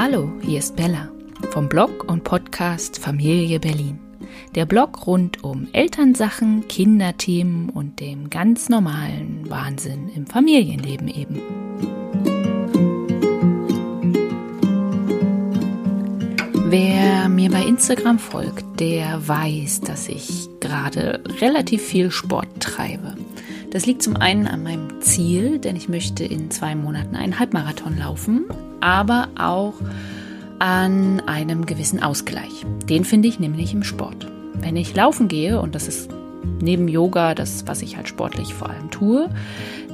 Hallo, hier ist Bella vom Blog und Podcast Familie Berlin. Der Blog rund um Elternsachen, Kinderthemen und dem ganz normalen Wahnsinn im Familienleben eben. Wer mir bei Instagram folgt, der weiß, dass ich gerade relativ viel Sport treibe. Das liegt zum einen an meinem Ziel, denn ich möchte in zwei Monaten einen Halbmarathon laufen, aber auch an einem gewissen Ausgleich. Den finde ich nämlich im Sport. Wenn ich laufen gehe, und das ist neben Yoga das, was ich halt sportlich vor allem tue,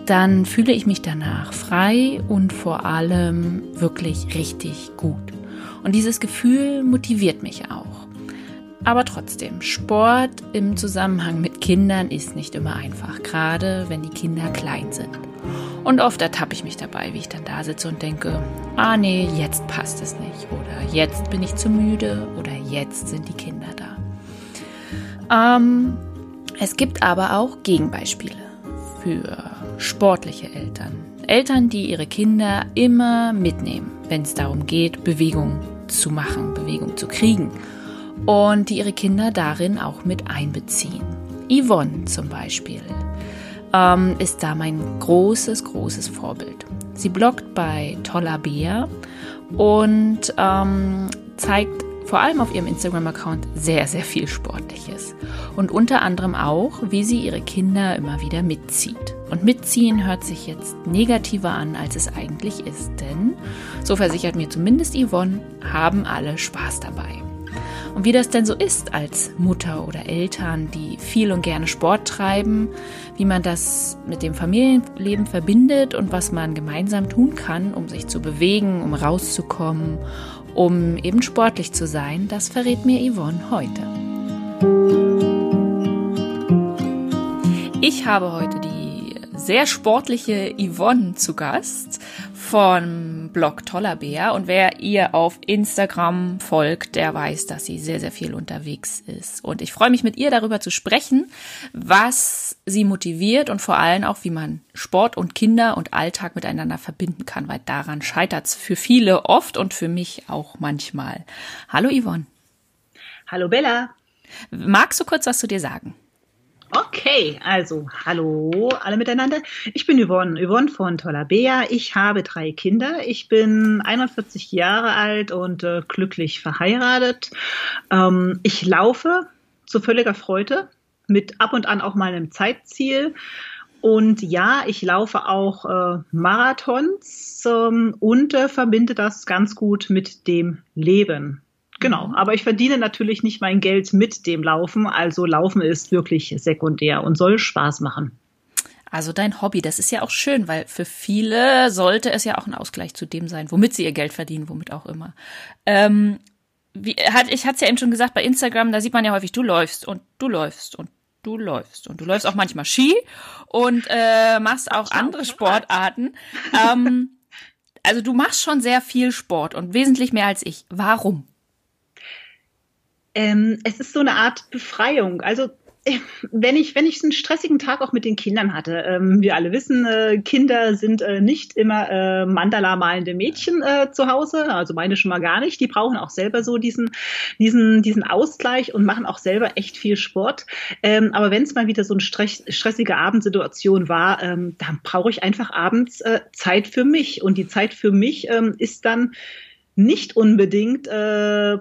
dann fühle ich mich danach frei und vor allem wirklich richtig gut. Und dieses Gefühl motiviert mich auch. Aber trotzdem, Sport im Zusammenhang mit Kindern ist nicht immer einfach, gerade wenn die Kinder klein sind. Und oft ertappe ich mich dabei, wie ich dann da sitze und denke, ah nee, jetzt passt es nicht oder jetzt bin ich zu müde oder jetzt sind die Kinder da. Ähm, es gibt aber auch Gegenbeispiele für sportliche Eltern. Eltern, die ihre Kinder immer mitnehmen, wenn es darum geht, Bewegung zu machen, Bewegung zu kriegen und die ihre Kinder darin auch mit einbeziehen. Yvonne zum Beispiel ähm, ist da mein großes, großes Vorbild. Sie bloggt bei Toller Bär und ähm, zeigt vor allem auf ihrem Instagram-Account sehr, sehr viel Sportliches. Und unter anderem auch, wie sie ihre Kinder immer wieder mitzieht. Und mitziehen hört sich jetzt negativer an, als es eigentlich ist. Denn, so versichert mir zumindest Yvonne, haben alle Spaß dabei. Und wie das denn so ist als Mutter oder Eltern, die viel und gerne Sport treiben, wie man das mit dem Familienleben verbindet und was man gemeinsam tun kann, um sich zu bewegen, um rauszukommen, um eben sportlich zu sein, das verrät mir Yvonne heute. Ich habe heute die sehr sportliche Yvonne zu Gast vom Blog Toller Bär. Und wer ihr auf Instagram folgt, der weiß, dass sie sehr, sehr viel unterwegs ist. Und ich freue mich mit ihr darüber zu sprechen, was sie motiviert und vor allem auch, wie man Sport und Kinder und Alltag miteinander verbinden kann, weil daran scheitert es für viele oft und für mich auch manchmal. Hallo Yvonne. Hallo Bella. Magst du kurz was zu dir sagen? Okay, also hallo alle miteinander. Ich bin Yvonne, Yvonne von Tollabea. Ich habe drei Kinder. Ich bin 41 Jahre alt und äh, glücklich verheiratet. Ähm, ich laufe zu völliger Freude mit ab und an auch mal einem Zeitziel. Und ja, ich laufe auch äh, Marathons ähm, und äh, verbinde das ganz gut mit dem Leben. Genau, mhm. aber ich verdiene natürlich nicht mein Geld mit dem Laufen, also Laufen ist wirklich sekundär und soll Spaß machen. Also dein Hobby, das ist ja auch schön, weil für viele sollte es ja auch ein Ausgleich zu dem sein, womit sie ihr Geld verdienen, womit auch immer. Ähm, wie, hat, ich hatte es ja eben schon gesagt, bei Instagram, da sieht man ja häufig, du läufst und du läufst und du läufst. Und du läufst auch manchmal Ski und äh, machst auch andere Sportarten. Ähm, also du machst schon sehr viel Sport und wesentlich mehr als ich. Warum? Ähm, es ist so eine Art Befreiung. Also wenn ich, wenn ich einen stressigen Tag auch mit den Kindern hatte, ähm, wir alle wissen, äh, Kinder sind äh, nicht immer äh, Mandala malende Mädchen äh, zu Hause, also meine schon mal gar nicht. Die brauchen auch selber so diesen, diesen, diesen Ausgleich und machen auch selber echt viel Sport. Ähm, aber wenn es mal wieder so eine stress, stressige Abendsituation war, ähm, dann brauche ich einfach abends äh, Zeit für mich. Und die Zeit für mich ähm, ist dann nicht unbedingt äh,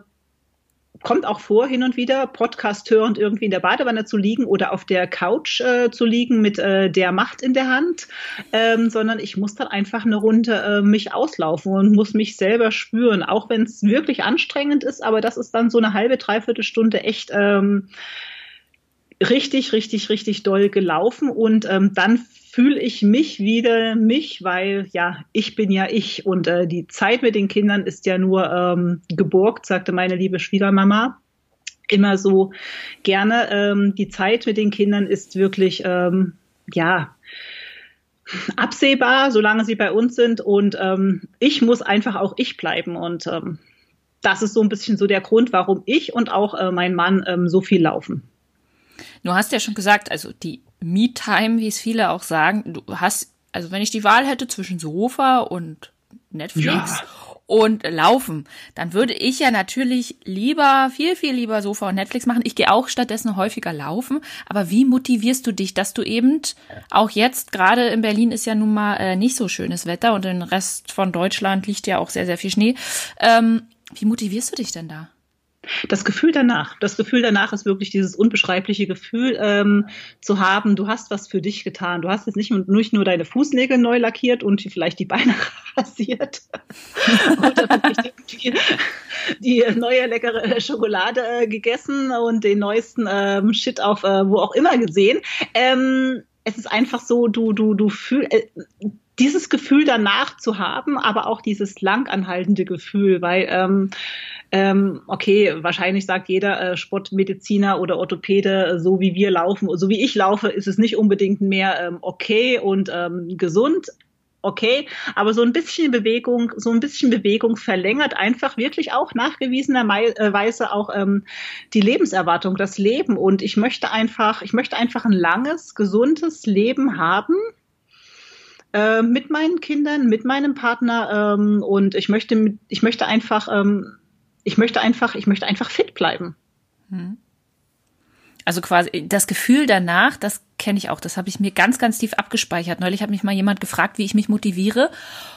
kommt auch vor, hin und wieder Podcast hörend irgendwie in der Badewanne zu liegen oder auf der Couch äh, zu liegen mit äh, der Macht in der Hand, ähm, sondern ich muss dann einfach eine Runde äh, mich auslaufen und muss mich selber spüren, auch wenn es wirklich anstrengend ist, aber das ist dann so eine halbe, dreiviertel Stunde echt ähm, richtig, richtig, richtig doll gelaufen und ähm, dann fühle ich mich wieder mich, weil ja, ich bin ja ich und äh, die Zeit mit den Kindern ist ja nur ähm, geborgt, sagte meine liebe Schwiegermama immer so gerne. Ähm, die Zeit mit den Kindern ist wirklich, ähm, ja, absehbar, solange sie bei uns sind und ähm, ich muss einfach auch ich bleiben und ähm, das ist so ein bisschen so der Grund, warum ich und auch äh, mein Mann ähm, so viel laufen. Du hast ja schon gesagt, also die Me-Time, wie es viele auch sagen. Du hast, also wenn ich die Wahl hätte zwischen Sofa und Netflix ja. und laufen, dann würde ich ja natürlich lieber, viel, viel lieber Sofa und Netflix machen. Ich gehe auch stattdessen häufiger laufen. Aber wie motivierst du dich, dass du eben auch jetzt, gerade in Berlin ist ja nun mal äh, nicht so schönes Wetter und im Rest von Deutschland liegt ja auch sehr, sehr viel Schnee. Ähm, wie motivierst du dich denn da? Das Gefühl danach, das Gefühl danach ist wirklich dieses unbeschreibliche Gefühl ähm, zu haben, du hast was für dich getan. Du hast jetzt nicht, nicht nur deine Fußnägel neu lackiert und vielleicht die Beine rasiert oder die, die, neue leckere Schokolade äh, gegessen und den neuesten ähm, Shit auf äh, wo auch immer gesehen. Ähm, es ist einfach so, du, du, du fühlst, äh, dieses Gefühl danach zu haben, aber auch dieses langanhaltende Gefühl, weil ähm, ähm, okay, wahrscheinlich sagt jeder äh, Sportmediziner oder Orthopäde, so wie wir laufen, so wie ich laufe, ist es nicht unbedingt mehr ähm, okay und ähm, gesund. Okay, aber so ein bisschen Bewegung, so ein bisschen Bewegung verlängert einfach wirklich auch nachgewiesenerweise auch ähm, die Lebenserwartung, das Leben. Und ich möchte einfach, ich möchte einfach ein langes, gesundes Leben haben äh, mit meinen Kindern, mit meinem Partner ähm, und ich möchte, ich möchte einfach ähm, ich möchte einfach, ich möchte einfach fit bleiben. Hm. Also quasi das Gefühl danach, das kenne ich auch, das habe ich mir ganz, ganz tief abgespeichert. Neulich hat mich mal jemand gefragt, wie ich mich motiviere.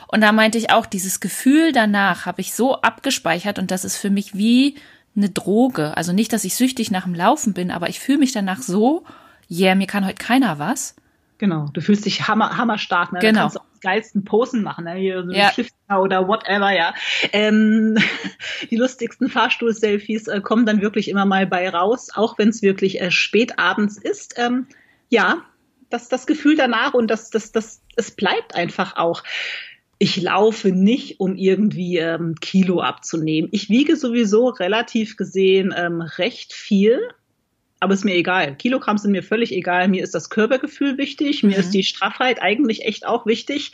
Und da meinte ich auch, dieses Gefühl danach habe ich so abgespeichert und das ist für mich wie eine Droge. Also nicht, dass ich süchtig nach dem Laufen bin, aber ich fühle mich danach so, yeah, mir kann heute keiner was. Genau, du fühlst dich hammer, hammerstark. Ne? Genau. Da kannst du auch die geilsten Posen machen, ne? Hier so ja. oder whatever, ja. Ähm, die lustigsten Fahrstuhl-Selfies äh, kommen dann wirklich immer mal bei raus, auch wenn es wirklich äh, spät abends ist. Ähm, ja, das, das Gefühl danach und das, das, das, es bleibt einfach auch. Ich laufe nicht, um irgendwie ähm, Kilo abzunehmen. Ich wiege sowieso relativ gesehen ähm, recht viel aber ist mir egal. Kilogramm sind mir völlig egal. Mir ist das Körpergefühl wichtig. Mir mhm. ist die Straffheit eigentlich echt auch wichtig.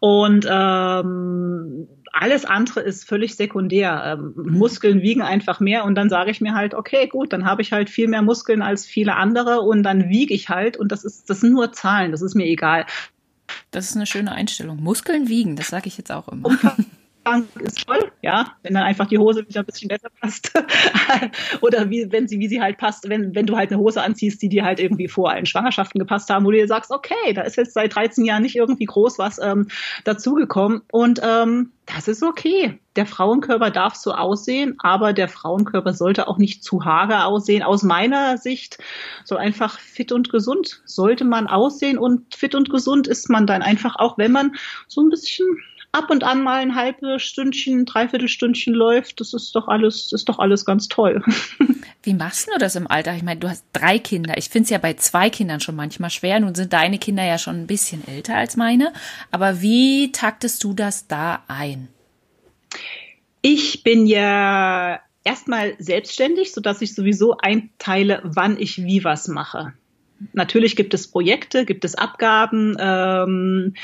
Und ähm, alles andere ist völlig sekundär. Ähm, mhm. Muskeln wiegen einfach mehr und dann sage ich mir halt, okay, gut, dann habe ich halt viel mehr Muskeln als viele andere und dann wiege ich halt und das ist, das sind nur Zahlen, das ist mir egal. Das ist eine schöne Einstellung. Muskeln wiegen, das sage ich jetzt auch immer. Umfang ist toll, ja, wenn dann einfach die Hose wieder ein bisschen besser passt. Oder wie, wenn sie, wie sie halt passt, wenn, wenn du halt eine Hose anziehst, die dir halt irgendwie vor allen Schwangerschaften gepasst haben, wo du dir sagst, okay, da ist jetzt seit 13 Jahren nicht irgendwie groß was ähm, dazugekommen. Und ähm, das ist okay. Der Frauenkörper darf so aussehen, aber der Frauenkörper sollte auch nicht zu hager aussehen. Aus meiner Sicht so einfach fit und gesund sollte man aussehen und fit und gesund ist man dann einfach auch, wenn man so ein bisschen ab und an mal ein halbes Stündchen, dreiviertel Stündchen läuft, das ist doch alles, ist doch alles ganz toll. Wie machst du das im Alter? Ich meine, du hast drei Kinder. Ich finde es ja bei zwei Kindern schon manchmal schwer. Nun sind deine Kinder ja schon ein bisschen älter als meine. Aber wie taktest du das da ein? Ich bin ja erstmal selbstständig, sodass ich sowieso einteile, wann ich wie was mache. Natürlich gibt es Projekte, gibt es Abgaben. Ähm,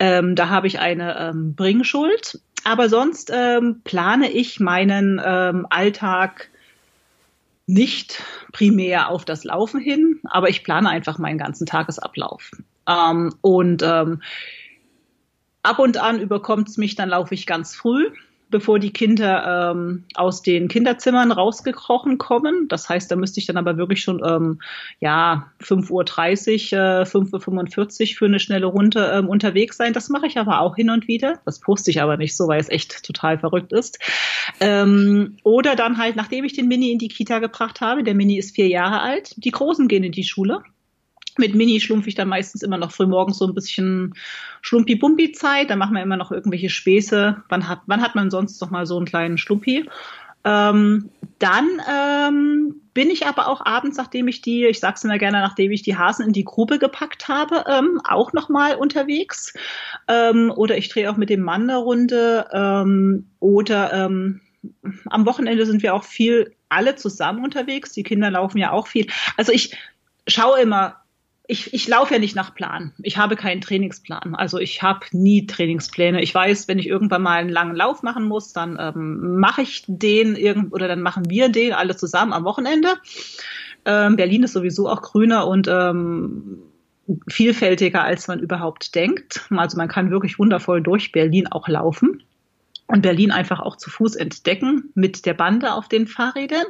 ähm, da habe ich eine ähm, Bringschuld. Aber sonst ähm, plane ich meinen ähm, Alltag nicht primär auf das Laufen hin, aber ich plane einfach meinen ganzen Tagesablauf. Ähm, und ähm, ab und an überkommt es mich, dann laufe ich ganz früh bevor die Kinder ähm, aus den Kinderzimmern rausgekrochen kommen. Das heißt, da müsste ich dann aber wirklich schon ähm, ja 5.30 Uhr, äh, 5.45 Uhr für eine schnelle Runde ähm, unterwegs sein. Das mache ich aber auch hin und wieder. Das poste ich aber nicht so, weil es echt total verrückt ist. Ähm, oder dann halt, nachdem ich den Mini in die Kita gebracht habe, der Mini ist vier Jahre alt, die Großen gehen in die Schule mit Mini schlumpfe ich dann meistens immer noch frühmorgens so ein bisschen Schlumpi-Bumpi-Zeit. Da machen wir immer noch irgendwelche Späße. Wann hat, wann hat man sonst noch mal so einen kleinen Schlumpi? Ähm, dann ähm, bin ich aber auch abends, nachdem ich die, ich sag's immer gerne, nachdem ich die Hasen in die Grube gepackt habe, ähm, auch noch mal unterwegs. Ähm, oder ich drehe auch mit dem Mann eine Runde. Ähm, oder ähm, am Wochenende sind wir auch viel alle zusammen unterwegs. Die Kinder laufen ja auch viel. Also ich schaue immer, ich, ich laufe ja nicht nach Plan. Ich habe keinen Trainingsplan. Also ich habe nie Trainingspläne. Ich weiß, wenn ich irgendwann mal einen langen Lauf machen muss, dann ähm, mache ich den irgend oder dann machen wir den alle zusammen am Wochenende. Ähm, Berlin ist sowieso auch grüner und ähm, vielfältiger, als man überhaupt denkt. Also man kann wirklich wundervoll durch Berlin auch laufen. Und Berlin einfach auch zu Fuß entdecken mit der Bande auf den Fahrrädern.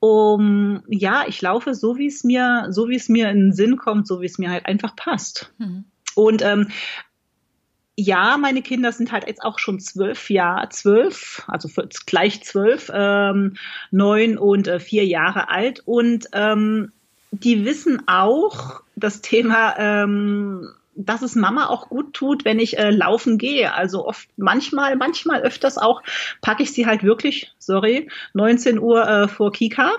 Um ja, ich laufe so wie es mir, so wie es mir in den Sinn kommt, so wie es mir halt einfach passt. Mhm. Und ähm, ja, meine Kinder sind halt jetzt auch schon zwölf Jahre, zwölf, also gleich zwölf, ähm, neun und äh, vier Jahre alt. Und ähm, die wissen auch das Thema ähm, dass es Mama auch gut tut, wenn ich äh, laufen gehe. Also oft, manchmal, manchmal öfters auch packe ich sie halt wirklich, sorry, 19 Uhr äh, vor Kika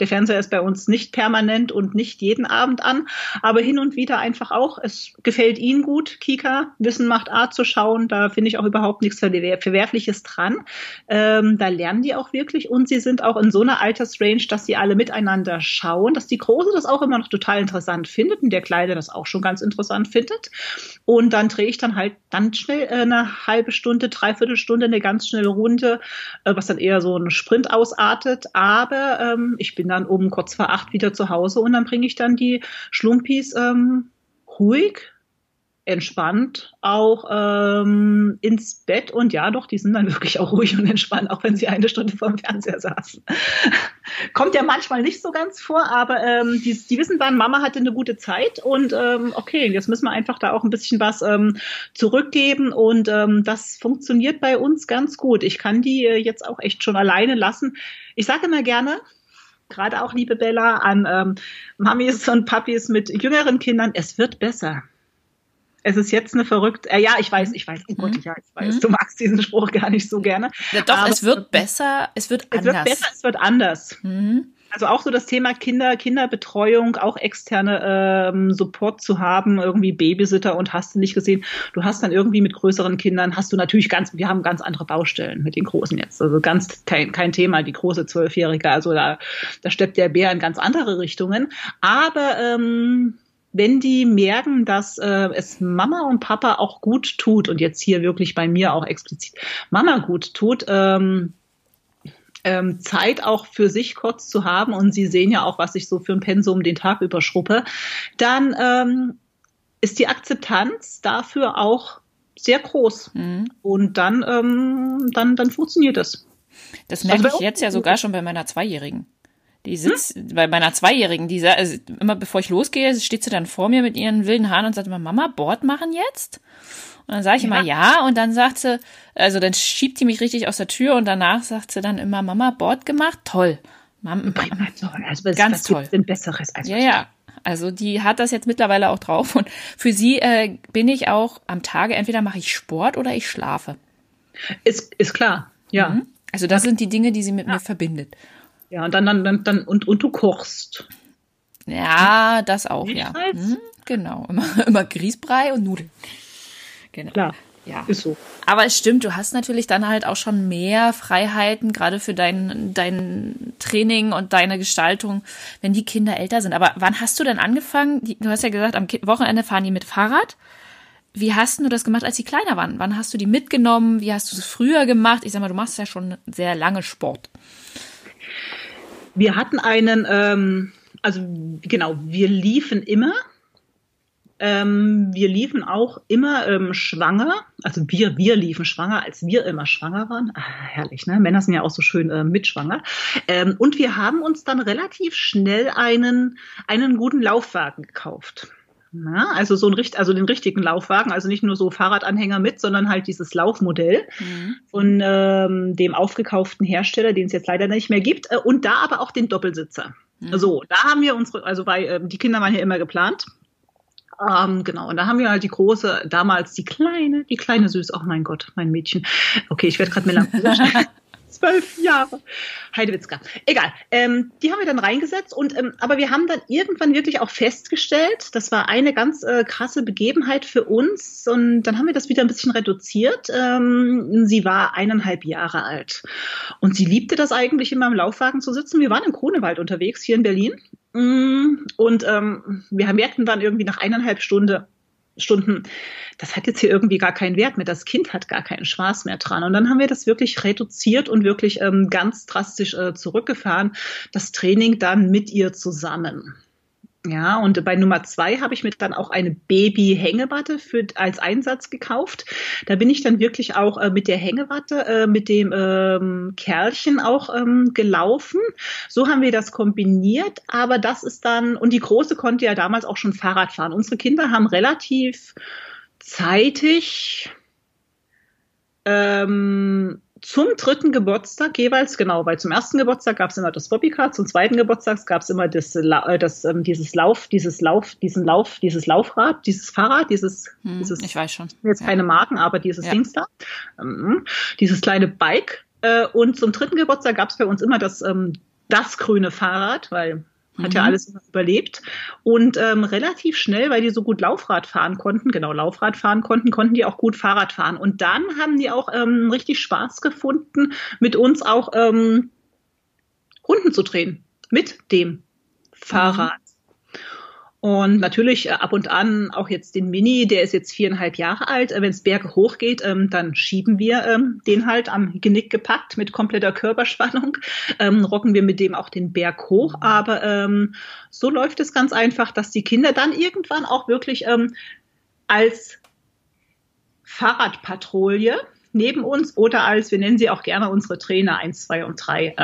der Fernseher ist bei uns nicht permanent und nicht jeden Abend an, aber hin und wieder einfach auch. Es gefällt Ihnen gut, Kika, Wissen macht A zu schauen. Da finde ich auch überhaupt nichts Verwerfliches dran. Ähm, da lernen die auch wirklich und sie sind auch in so einer Altersrange, dass sie alle miteinander schauen, dass die Große das auch immer noch total interessant findet und der Kleine das auch schon ganz interessant findet. Und dann drehe ich dann halt dann schnell äh, eine halbe Stunde, dreiviertel Stunde, eine ganz schnelle Runde, äh, was dann eher so ein Sprint ausartet. Aber ähm, ich bin dann um kurz vor acht wieder zu Hause und dann bringe ich dann die Schlumpis ähm, ruhig, entspannt auch ähm, ins Bett und ja, doch, die sind dann wirklich auch ruhig und entspannt, auch wenn sie eine Stunde vor dem Fernseher saßen. Kommt ja manchmal nicht so ganz vor, aber ähm, die, die wissen dann, Mama hatte eine gute Zeit und ähm, okay, jetzt müssen wir einfach da auch ein bisschen was ähm, zurückgeben und ähm, das funktioniert bei uns ganz gut. Ich kann die äh, jetzt auch echt schon alleine lassen. Ich sage immer gerne, gerade auch, liebe Bella, an ähm, Mamis und Papis mit jüngeren Kindern, es wird besser. Es ist jetzt eine verrückte, äh, ja, ich weiß, ich weiß, oh Gott, mhm. ja, ich weiß, mhm. du magst diesen Spruch gar nicht so gerne. Ja, doch, es wird besser, es wird anders. Es wird besser, es wird anders. Mhm. Also auch so das Thema Kinder, Kinderbetreuung, auch externe ähm, Support zu haben, irgendwie Babysitter und hast du nicht gesehen. Du hast dann irgendwie mit größeren Kindern, hast du natürlich ganz, wir haben ganz andere Baustellen mit den Großen jetzt. Also ganz kein, kein Thema, die große Zwölfjährige. Also da, da steppt der Bär in ganz andere Richtungen. Aber ähm, wenn die merken, dass äh, es Mama und Papa auch gut tut und jetzt hier wirklich bei mir auch explizit Mama gut tut, ähm, ähm, Zeit auch für sich kurz zu haben und Sie sehen ja auch, was ich so für ein Pensum den Tag überschruppe, dann ähm, ist die Akzeptanz dafür auch sehr groß. Mhm. Und dann, ähm, dann, dann funktioniert es. Das merke also ich jetzt ja sogar schon bei meiner Zweijährigen. Die sitzt hm? bei meiner Zweijährigen, die also immer bevor ich losgehe, steht sie dann vor mir mit ihren wilden Haaren und sagt immer, Mama, Bord machen jetzt? Und dann sage ich ja. immer ja und dann sagt sie, also dann schiebt sie mich richtig aus der Tür und danach sagt sie dann immer, Mama, Bord gemacht? Toll. Mama, also was, ganz toll. Denn Besseres als ja, ja. Also die hat das jetzt mittlerweile auch drauf und für sie äh, bin ich auch am Tage, entweder mache ich Sport oder ich schlafe. Ist, ist klar, ja. Mhm. Also das sind die Dinge, die sie mit ja. mir verbindet. Ja, und dann, dann, dann, dann und, und du kochst. Ja, das auch, ja. Mhm, genau. Immer, immer Grießbrei und Nudeln. Genau. Klar. Ja. Ist so. Aber es stimmt, du hast natürlich dann halt auch schon mehr Freiheiten, gerade für dein, dein Training und deine Gestaltung, wenn die Kinder älter sind. Aber wann hast du denn angefangen? Du hast ja gesagt, am Wochenende fahren die mit Fahrrad. Wie hast du das gemacht, als sie kleiner waren? Wann hast du die mitgenommen? Wie hast du es früher gemacht? Ich sag mal, du machst ja schon sehr lange Sport. Wir hatten einen, ähm, also genau, wir liefen immer ähm, wir liefen auch immer ähm, schwanger, also wir, wir liefen schwanger, als wir immer schwanger waren. Ah, herrlich, ne? Männer sind ja auch so schön äh, mitschwanger. Ähm, und wir haben uns dann relativ schnell einen, einen guten Laufwagen gekauft. Na, also so ein also den richtigen Laufwagen, also nicht nur so Fahrradanhänger mit, sondern halt dieses Laufmodell mhm. von ähm, dem aufgekauften Hersteller, den es jetzt leider nicht mehr gibt, äh, und da aber auch den Doppelsitzer. Mhm. So, da haben wir unsere, also weil äh, die Kinder waren ja immer geplant, ähm, genau, und da haben wir halt die große, damals die kleine, die kleine Süß, oh mein Gott, mein Mädchen. Okay, ich werde gerade melancholisch. Zwölf Jahre. Heidewitzka. Egal. Ähm, die haben wir dann reingesetzt und ähm, aber wir haben dann irgendwann wirklich auch festgestellt, das war eine ganz äh, krasse Begebenheit für uns und dann haben wir das wieder ein bisschen reduziert. Ähm, sie war eineinhalb Jahre alt und sie liebte das eigentlich immer im Laufwagen zu sitzen. Wir waren im Kronewald unterwegs hier in Berlin Mm, und ähm, wir merkten dann irgendwie nach eineinhalb Stunde, Stunden, das hat jetzt hier irgendwie gar keinen Wert mehr. Das Kind hat gar keinen Spaß mehr dran. Und dann haben wir das wirklich reduziert und wirklich ähm, ganz drastisch äh, zurückgefahren. Das Training dann mit ihr zusammen. Ja, und bei Nummer zwei habe ich mir dann auch eine Baby-Hängematte für, als Einsatz gekauft. Da bin ich dann wirklich auch äh, mit der Hängematte, äh, mit dem ähm, Kerlchen auch ähm, gelaufen. So haben wir das kombiniert, aber das ist dann, und die Große konnte ja damals auch schon Fahrrad fahren. Unsere Kinder haben relativ zeitig ähm, zum dritten Geburtstag jeweils, genau, weil zum ersten Geburtstag gab es immer das Bobbycar, zum zweiten Geburtstag gab es immer das, äh, das, ähm, dieses Lauf, dieses Lauf, diesen Lauf, dieses Laufrad, dieses Fahrrad, dieses, hm, dieses ich weiß schon. Jetzt ja. keine Marken, aber dieses Ja. Dings da, ähm, dieses kleine Bike. Äh, und zum dritten Geburtstag gab es bei uns immer das, ähm, das grüne Fahrrad, weil hat ja Mhm. alles überlebt. Und ähm, relativ schnell, weil die so gut Laufrad fahren konnten, genau Laufrad fahren konnten, konnten die auch gut Fahrrad fahren. Und dann haben die auch ähm, richtig Spaß gefunden, mit uns auch ähm, Runden zu drehen. Mit dem Fahrrad. Und natürlich äh, ab und an auch jetzt den Mini, der ist jetzt viereinhalb Jahre alt. Äh, Wenn es Berge hochgeht, ähm, dann schieben wir ähm, den halt am Genick gepackt mit kompletter Körperspannung. Ähm, rocken wir mit dem auch den Berg hoch. Aber so läuft es ganz einfach, dass die Kinder dann irgendwann auch wirklich als Fahrradpatrouille neben uns oder als, wir nennen sie auch gerne unsere Trainer eins, zwei und drei,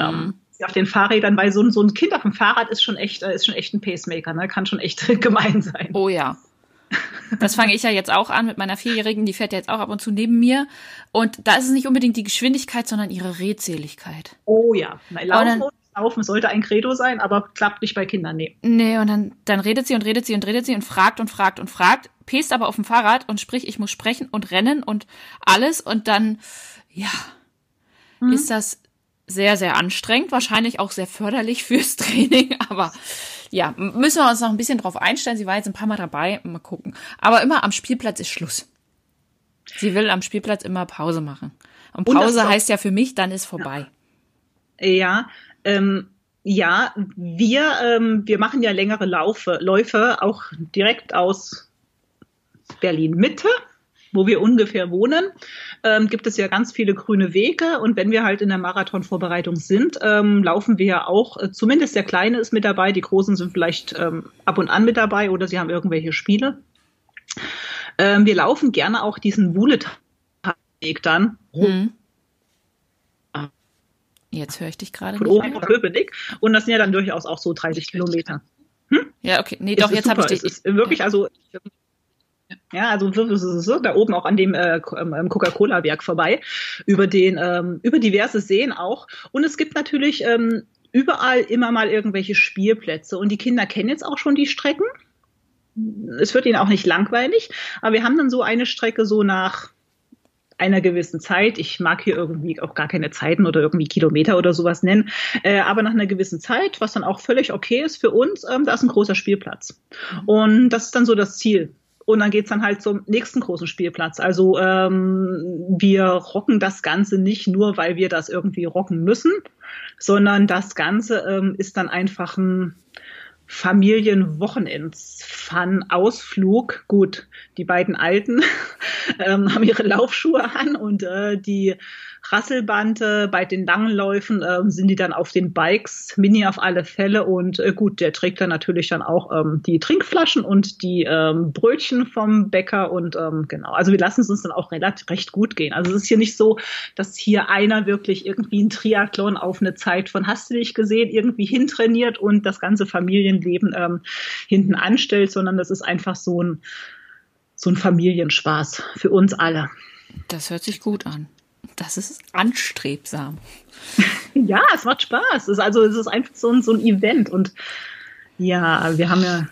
auf den Fahrrädern, weil so, ein- so ein Kind auf dem Fahrrad ist schon echt, äh, ist schon echt ein Pacemaker, ne? kann schon echt gemein sein. Oh ja. Das fange ich ja jetzt auch an mit meiner Vierjährigen, die fährt ja jetzt auch ab und zu neben mir. Und da ist es nicht unbedingt die Geschwindigkeit, sondern ihre Redseligkeit. Oh ja, Na, laufen, dann- laufen sollte ein Credo sein, aber klappt nicht bei Kindern, nee. Nee, und dann, dann redet sie und redet sie und redet sie und fragt und fragt und fragt, pest aber auf dem Fahrrad und sprich, ich muss sprechen und rennen und alles. Und dann, ja, Mhm. ist das sehr, sehr anstrengend, wahrscheinlich auch sehr förderlich fürs Training, aber ja, müssen wir uns noch ein bisschen drauf einstellen. Sie war jetzt ein paar Mal dabei, mal gucken. Aber immer am Spielplatz ist Schluss. Sie will am Spielplatz immer Pause machen. Und Und Pause auch- heißt ja für mich, dann ist vorbei. Ja, ähm, ja, wir, ähm, wir machen ja längere Laufe, Läufe auch direkt aus Berlin Mitte, wo wir ungefähr wohnen. Ähm, gibt es ja ganz viele grüne Wege und wenn wir halt in der Marathonvorbereitung sind, ähm, laufen wir ja auch, äh, zumindest der Kleine ist mit dabei, die Großen sind vielleicht ähm, ab und an mit dabei oder sie haben irgendwelche Spiele. Ähm, wir laufen gerne auch diesen Wuhletag dann Hm. Jetzt höre ich dich gerade von oben auf Köpenick und das sind ja dann durchaus auch so 30 Kilometer. Ja, okay. Nee, doch, jetzt habe ich dich. Es ist wirklich, also ja, also so- so- so, da oben auch an dem äh, ähm, Coca-Cola-Werk vorbei, über den, ähm, über diverse Seen auch. Und es gibt natürlich ähm, überall immer mal irgendwelche Spielplätze. Und die Kinder kennen jetzt auch schon die Strecken. Es wird ihnen auch nicht langweilig, aber wir haben dann so eine Strecke so nach einer gewissen Zeit. Ich mag hier irgendwie auch gar keine Zeiten oder irgendwie Kilometer oder sowas nennen, äh, aber nach einer gewissen Zeit, was dann auch völlig okay ist für uns, ähm, da ist ein großer Spielplatz. Und das ist dann so das Ziel. Und dann geht's dann halt zum nächsten großen Spielplatz. Also ähm, wir rocken das Ganze nicht nur, weil wir das irgendwie rocken müssen, sondern das Ganze ähm, ist dann einfach ein Familienwochenends-Fun-Ausflug. Gut, die beiden Alten ähm, haben ihre Laufschuhe an und äh, die Rasselbande bei den langen Läufen ähm, sind die dann auf den Bikes, Mini auf alle Fälle und äh, gut, der trägt dann natürlich dann auch ähm, die Trinkflaschen und die ähm, Brötchen vom Bäcker und ähm, genau, also wir lassen es uns dann auch relativ recht gut gehen. Also es ist hier nicht so, dass hier einer wirklich irgendwie ein Triathlon auf eine Zeit von hast du dich gesehen irgendwie hintrainiert und das ganze Familienleben ähm, hinten anstellt, sondern das ist einfach so ein so ein Familienspaß für uns alle. Das hört sich gut an. Das ist anstrebsam. Ja, es macht Spaß. Es ist also es ist einfach so ein, so ein Event und ja, wir haben ja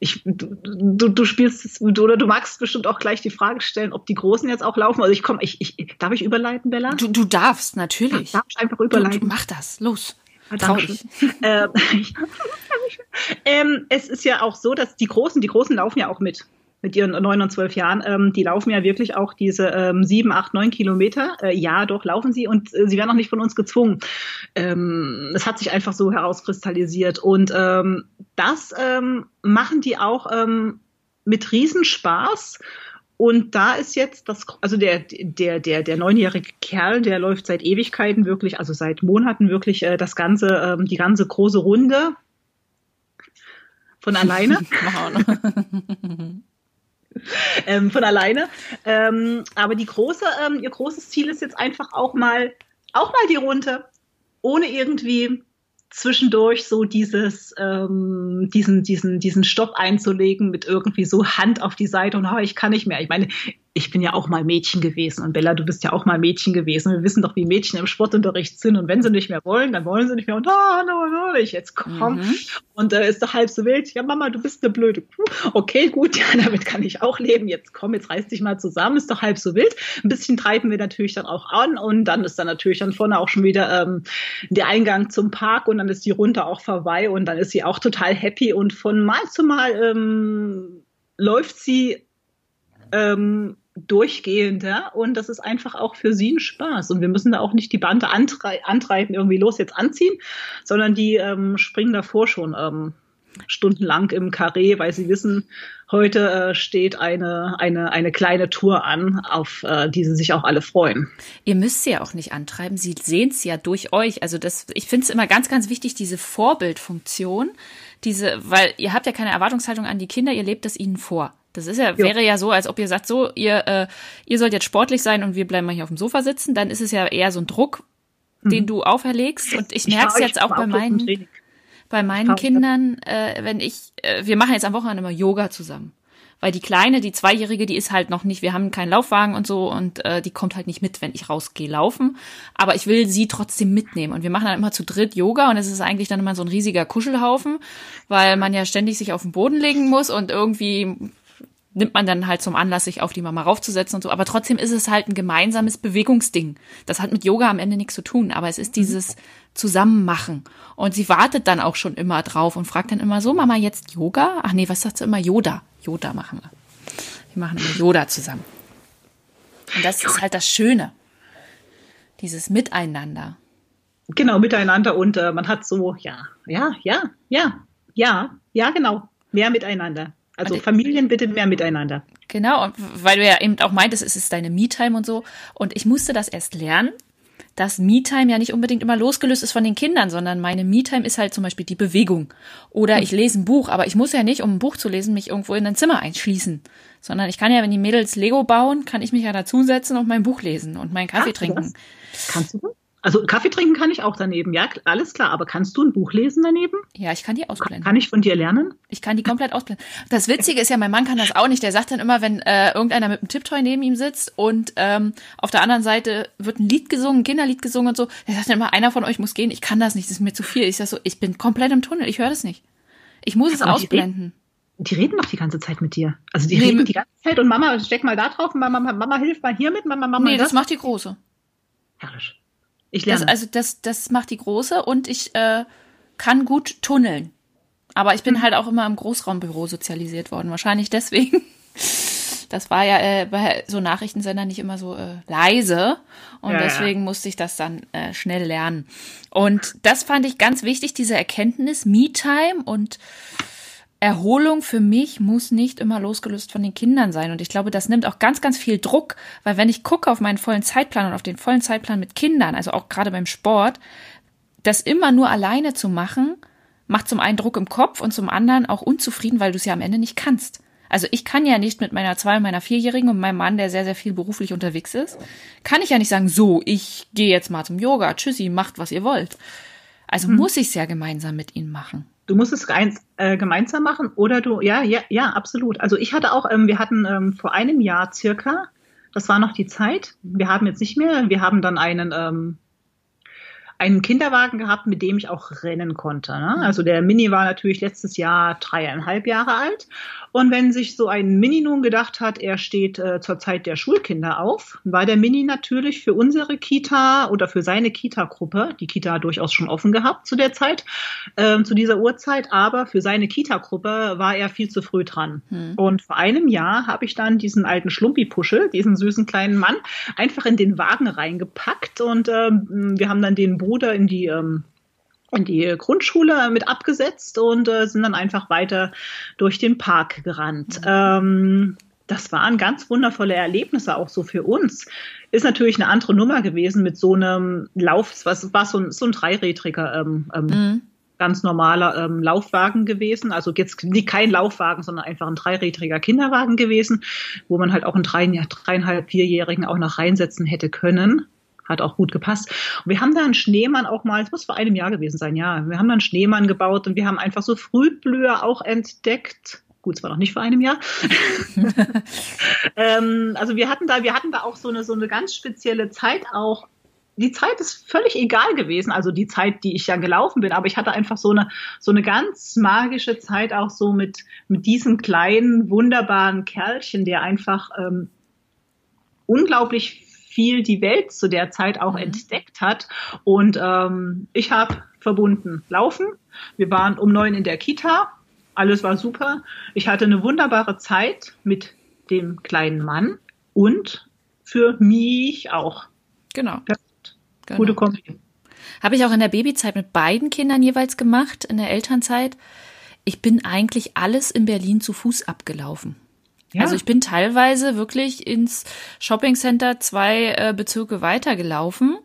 ich, du, du, du spielst oder du magst bestimmt auch gleich die Frage stellen, ob die Großen jetzt auch laufen. Also ich komme, ich, ich, darf ich überleiten, Bella? Du, du darfst, natürlich. Darf ich einfach Du, du überleiten? mach das. Los. Ah, Trau Dankeschön. dich. ähm, ähm, es ist ja auch so, dass die Großen, die Großen laufen ja auch mit. Mit ihren neun und zwölf Jahren, ähm, die laufen ja wirklich auch diese ähm, sieben, acht, neun Kilometer. Äh, ja, doch laufen sie und äh, sie werden auch nicht von uns gezwungen. Ähm, es hat sich einfach so herauskristallisiert und ähm, das ähm, machen die auch ähm, mit Riesenspaß. Und da ist jetzt das, also der, der, der, der neunjährige Kerl, der läuft seit Ewigkeiten wirklich, also seit Monaten wirklich äh, das ganze, ähm, die ganze große Runde von alleine. ähm, von alleine. Ähm, aber die große, ähm, ihr großes Ziel ist jetzt einfach auch mal, auch mal die Runde, ohne irgendwie zwischendurch so dieses, ähm, diesen, diesen, diesen Stopp einzulegen mit irgendwie so Hand auf die Seite und oh, ich kann nicht mehr. Ich meine, ich bin ja auch mal Mädchen gewesen und Bella, du bist ja auch mal Mädchen gewesen. Wir wissen doch, wie Mädchen im Sportunterricht sind und wenn sie nicht mehr wollen, dann wollen sie nicht mehr und oh, no, no, ich jetzt komm. Mhm. Und äh, ist doch halb so wild. Ja, Mama, du bist eine blöde Kuh. Okay, gut, ja, damit kann ich auch leben. Jetzt komm, jetzt reiß dich mal zusammen, ist doch halb so wild. Ein bisschen treiben wir natürlich dann auch an und dann ist dann natürlich dann vorne auch schon wieder ähm, der Eingang zum Park und dann ist die Runde auch vorbei und dann ist sie auch total happy und von Mal zu Mal ähm, läuft sie ähm, durchgehender und das ist einfach auch für sie ein Spaß. Und wir müssen da auch nicht die Bande antrei antreiben, irgendwie los jetzt anziehen, sondern die ähm, springen davor schon ähm, stundenlang im Karree, weil sie wissen, heute äh, steht eine, eine, eine kleine Tour an, auf äh, die sie sich auch alle freuen. Ihr müsst sie ja auch nicht antreiben, sie sehen es ja durch euch. Also das, ich finde es immer ganz, ganz wichtig, diese Vorbildfunktion, diese, weil ihr habt ja keine Erwartungshaltung an die Kinder, ihr lebt es ihnen vor. Das ist ja, jo. wäre ja so, als ob ihr sagt, so, ihr, äh, ihr sollt jetzt sportlich sein und wir bleiben mal hier auf dem Sofa sitzen, dann ist es ja eher so ein Druck, mhm. den du auferlegst. Und ich, ich merke es jetzt auch bei meinen, bei meinen Kindern, äh, wenn ich, äh, wir machen jetzt am Wochenende immer Yoga zusammen. Weil die Kleine, die Zweijährige, die ist halt noch nicht, wir haben keinen Laufwagen und so und äh, die kommt halt nicht mit, wenn ich rausgehe laufen. Aber ich will sie trotzdem mitnehmen. Und wir machen dann immer zu dritt Yoga und es ist eigentlich dann immer so ein riesiger Kuschelhaufen, weil man ja ständig sich auf den Boden legen muss und irgendwie nimmt man dann halt zum Anlass, sich auf die Mama raufzusetzen und so. Aber trotzdem ist es halt ein gemeinsames Bewegungsding. Das hat mit Yoga am Ende nichts zu tun, aber es ist mhm. dieses Zusammenmachen. Und sie wartet dann auch schon immer drauf und fragt dann immer so, Mama, jetzt Yoga? Ach nee, was sagt sie immer? Yoda. Yoda machen wir. Wir machen immer Yoda zusammen. Und das ist halt das Schöne. Dieses Miteinander. Genau, miteinander und äh, man hat so, ja, ja, ja, ja, ja, ja, genau, mehr miteinander. Also Familien bitte mehr miteinander. Genau, und weil du ja eben auch meintest, es ist deine Me-Time und so. Und ich musste das erst lernen, dass Me-Time ja nicht unbedingt immer losgelöst ist von den Kindern, sondern meine Me-Time ist halt zum Beispiel die Bewegung. Oder ich lese ein Buch, aber ich muss ja nicht, um ein Buch zu lesen, mich irgendwo in ein Zimmer einschließen. Sondern ich kann ja, wenn die Mädels Lego bauen, kann ich mich ja dazusetzen und mein Buch lesen und meinen Kaffee Ach, trinken. Kannst du das? Also Kaffee trinken kann ich auch daneben, ja, alles klar. Aber kannst du ein Buch lesen daneben? Ja, ich kann die ausblenden. Kann ich von dir lernen? Ich kann die komplett ausblenden. Das Witzige ist ja, mein Mann kann das auch nicht. Der sagt dann immer, wenn äh, irgendeiner mit einem Tipptoy neben ihm sitzt und ähm, auf der anderen Seite wird ein Lied gesungen, ein Kinderlied gesungen und so, der sagt dann immer, einer von euch muss gehen. Ich kann das nicht, das ist mir zu viel. Ich sag so, ich bin komplett im Tunnel, ich höre das nicht. Ich muss es Aber ausblenden. Die reden doch die ganze Zeit mit dir. Also die nee, reden die ganze Zeit und Mama, steck mal da drauf, Mama, Mama hilft mal hier mit, Mama, Mama. Nee, das, das macht die Große. Herrlich. Ich lerne. Das, also das, das macht die große und ich äh, kann gut tunneln. Aber ich bin mhm. halt auch immer im Großraumbüro sozialisiert worden. Wahrscheinlich deswegen. Das war ja äh, bei so Nachrichtensendern nicht immer so äh, leise und ja, deswegen ja. musste ich das dann äh, schnell lernen. Und das fand ich ganz wichtig, diese Erkenntnis, Me-Time und Erholung für mich muss nicht immer losgelöst von den Kindern sein. Und ich glaube, das nimmt auch ganz, ganz viel Druck, weil wenn ich gucke auf meinen vollen Zeitplan und auf den vollen Zeitplan mit Kindern, also auch gerade beim Sport, das immer nur alleine zu machen, macht zum einen Druck im Kopf und zum anderen auch unzufrieden, weil du es ja am Ende nicht kannst. Also ich kann ja nicht mit meiner zwei, meiner vierjährigen und meinem Mann, der sehr, sehr viel beruflich unterwegs ist, kann ich ja nicht sagen, so, ich gehe jetzt mal zum Yoga, tschüssi, macht, was ihr wollt. Also hm. muss ich es ja gemeinsam mit ihnen machen. Du musst es eins, äh, gemeinsam machen oder du, ja, ja, ja, absolut. Also ich hatte auch, ähm, wir hatten ähm, vor einem Jahr circa, das war noch die Zeit, wir haben jetzt nicht mehr, wir haben dann einen, ähm, einen Kinderwagen gehabt, mit dem ich auch rennen konnte. Ne? Also der Mini war natürlich letztes Jahr dreieinhalb Jahre alt und wenn sich so ein Mini nun gedacht hat, er steht äh, zur Zeit der Schulkinder auf, war der Mini natürlich für unsere Kita oder für seine Kita-Gruppe, die Kita hat durchaus schon offen gehabt zu der Zeit, äh, zu dieser Uhrzeit, aber für seine Kita-Gruppe war er viel zu früh dran. Hm. Und vor einem Jahr habe ich dann diesen alten Schlumpi-Puschel, diesen süßen kleinen Mann, einfach in den Wagen reingepackt und ähm, wir haben dann den Bruder in die ähm, in die Grundschule mit abgesetzt und äh, sind dann einfach weiter durch den Park gerannt. Mhm. Ähm, das waren ganz wundervolle Erlebnisse auch so für uns. Ist natürlich eine andere Nummer gewesen mit so einem Lauf, was war so ein, so ein dreirädriger ähm, ähm, mhm. ganz normaler ähm, Laufwagen gewesen. Also jetzt kein Laufwagen, sondern einfach ein dreirädriger Kinderwagen gewesen, wo man halt auch einen drei, dreieinhalb, vierjährigen auch noch reinsetzen hätte können. Hat auch gut gepasst. Und wir haben da einen Schneemann auch mal, es muss vor einem Jahr gewesen sein, ja. Wir haben da einen Schneemann gebaut und wir haben einfach so Frühblüher auch entdeckt. Gut, zwar noch nicht vor einem Jahr. ähm, also wir hatten da, wir hatten da auch so eine, so eine ganz spezielle Zeit auch die Zeit ist völlig egal gewesen, also die Zeit, die ich ja gelaufen bin, aber ich hatte einfach so eine, so eine ganz magische Zeit auch so mit, mit diesem kleinen, wunderbaren Kerlchen, der einfach ähm, unglaublich viel die Welt zu der Zeit auch mhm. entdeckt hat. Und ähm, ich habe verbunden Laufen. Wir waren um neun in der Kita. Alles war super. Ich hatte eine wunderbare Zeit mit dem kleinen Mann und für mich auch. Genau. Genau. Gute Kombi. Habe ich auch in der Babyzeit mit beiden Kindern jeweils gemacht, in der Elternzeit. Ich bin eigentlich alles in Berlin zu Fuß abgelaufen. Ja. Also ich bin teilweise wirklich ins Shoppingcenter zwei äh, Bezirke weitergelaufen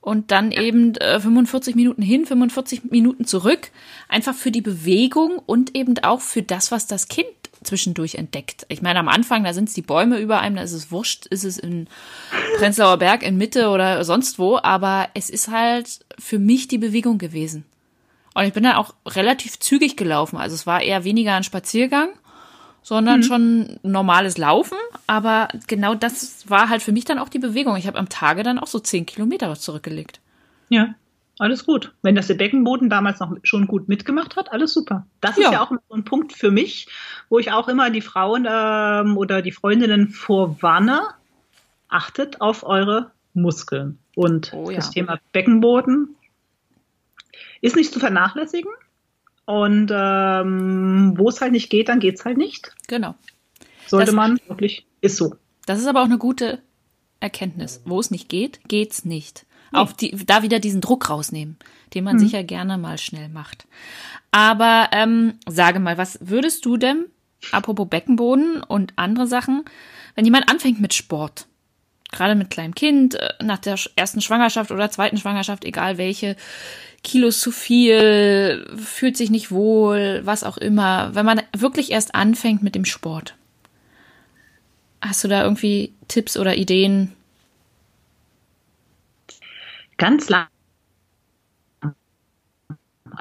und dann eben äh, 45 Minuten hin, 45 Minuten zurück, einfach für die Bewegung und eben auch für das, was das Kind zwischendurch entdeckt. Ich meine, am Anfang, da sind es die Bäume über einem, da ist es wurscht, ist es in Prenzlauer Berg in Mitte oder sonst wo, aber es ist halt für mich die Bewegung gewesen. Und ich bin dann auch relativ zügig gelaufen. Also es war eher weniger ein Spaziergang, sondern mhm. schon normales Laufen. Aber genau das war halt für mich dann auch die Bewegung. Ich habe am Tage dann auch so zehn Kilometer zurückgelegt. Ja, alles gut. Wenn das der Beckenboden damals noch schon gut mitgemacht hat, alles super. Das ja. ist ja auch so ein Punkt für mich, wo ich auch immer die Frauen ähm, oder die Freundinnen vorwarne, achtet auf eure Muskeln. Und oh, ja. das Thema Beckenboden ist nicht zu vernachlässigen. Und ähm, wo es halt nicht geht, dann geht es halt nicht. Genau. Sollte das, man wirklich, ist so. Das ist aber auch eine gute Erkenntnis. Wo es nicht geht, geht's nicht. Nee. Auf die, da wieder diesen Druck rausnehmen, den man mhm. sicher gerne mal schnell macht. Aber ähm, sage mal, was würdest du denn, apropos Beckenboden und andere Sachen, wenn jemand anfängt mit Sport, gerade mit kleinem Kind, äh, nach der ersten Schwangerschaft oder zweiten Schwangerschaft, egal welche, Kilos zu viel, fühlt sich nicht wohl, was auch immer, wenn man wirklich erst anfängt mit dem Sport. Hast du da irgendwie Tipps oder Ideen? Ganz lang.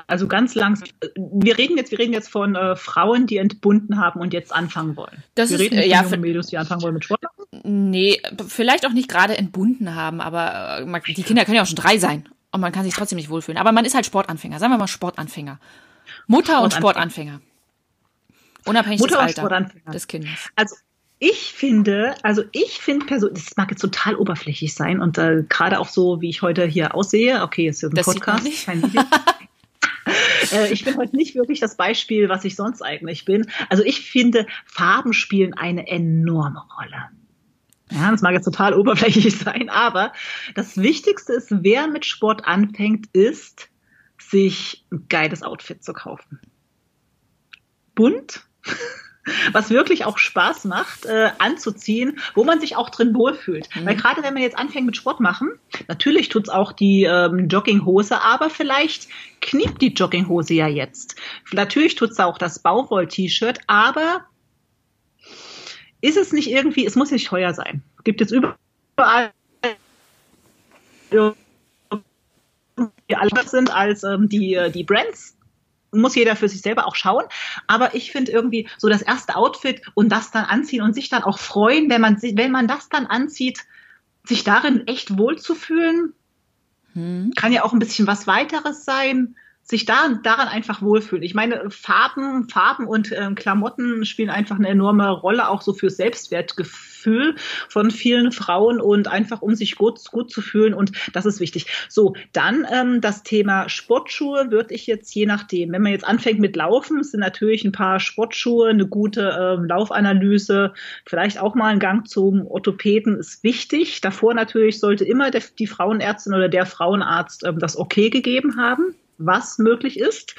Also ganz langsam. Wir reden jetzt, wir reden jetzt von äh, Frauen, die entbunden haben und jetzt anfangen wollen. Das wir ist, reden nicht ja, von Mädels, die anfangen wollen mit Sport. Nee, vielleicht auch nicht gerade entbunden haben, aber äh, die Kinder können ja auch schon drei sein und man kann sich trotzdem nicht wohlfühlen. Aber man ist halt Sportanfänger. Sagen wir mal Sportanfänger. Mutter und Sportanfänger. Unabhängig Mutter des Alters des Kindes. Also ich finde, also ich finde persönlich, das mag jetzt total oberflächlich sein und äh, gerade auch so, wie ich heute hier aussehe. Okay, jetzt ist ein das Podcast, kein Video. Äh, ich bin heute nicht wirklich das Beispiel, was ich sonst eigentlich bin. Also ich finde, Farben spielen eine enorme Rolle. Ja, das mag jetzt total oberflächlich sein, aber das Wichtigste ist, wer mit Sport anfängt, ist, sich ein geiles Outfit zu kaufen. Bunt, was wirklich auch Spaß macht, äh, anzuziehen, wo man sich auch drin wohlfühlt. Mhm. Weil gerade wenn man jetzt anfängt mit Sport machen, natürlich tut's auch die ähm, Jogginghose, aber vielleicht kniept die Jogginghose ja jetzt. Natürlich tut's auch das Bauchroll-T-Shirt, aber ist es nicht irgendwie, es muss nicht teuer sein. Es gibt jetzt überall die anders sind als ähm, die, die Brands. Muss jeder für sich selber auch schauen. Aber ich finde irgendwie so das erste Outfit und das dann anziehen und sich dann auch freuen, wenn man, wenn man das dann anzieht, sich darin echt wohlzufühlen. Hm. Kann ja auch ein bisschen was weiteres sein sich da, daran einfach wohlfühlen. Ich meine, Farben, Farben und äh, Klamotten spielen einfach eine enorme Rolle, auch so für Selbstwertgefühl von vielen Frauen und einfach um sich gut, gut zu fühlen und das ist wichtig. So, dann ähm, das Thema Sportschuhe würde ich jetzt je nachdem, wenn man jetzt anfängt mit Laufen, sind natürlich ein paar Sportschuhe, eine gute äh, Laufanalyse, vielleicht auch mal ein Gang zum Orthopäden ist wichtig. Davor natürlich sollte immer der, die Frauenärztin oder der Frauenarzt ähm, das okay gegeben haben was möglich ist.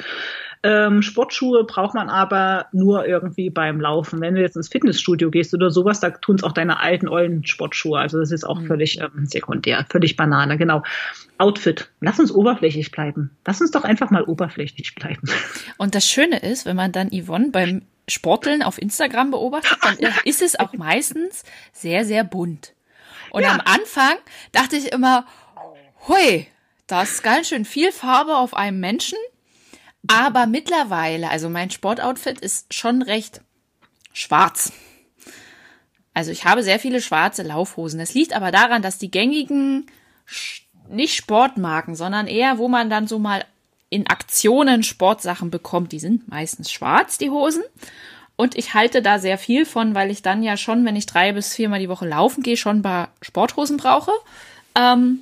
Ähm, Sportschuhe braucht man aber nur irgendwie beim Laufen. Wenn du jetzt ins Fitnessstudio gehst oder sowas, da tun es auch deine alten ollen Sportschuhe. Also das ist auch mhm. völlig ähm, sekundär, völlig Banane, genau. Outfit. Lass uns oberflächlich bleiben. Lass uns doch einfach mal oberflächlich bleiben. Und das Schöne ist, wenn man dann Yvonne beim Sporteln auf Instagram beobachtet, dann ist es auch meistens sehr, sehr bunt. Und ja. am Anfang dachte ich immer, hui, das ist ganz schön viel Farbe auf einem Menschen. Aber mittlerweile, also mein Sportoutfit ist schon recht schwarz. Also ich habe sehr viele schwarze Laufhosen. Das liegt aber daran, dass die gängigen, nicht Sportmarken, sondern eher, wo man dann so mal in Aktionen Sportsachen bekommt, die sind meistens schwarz, die Hosen. Und ich halte da sehr viel von, weil ich dann ja schon, wenn ich drei bis viermal die Woche laufen gehe, schon ein paar Sporthosen brauche. Ähm,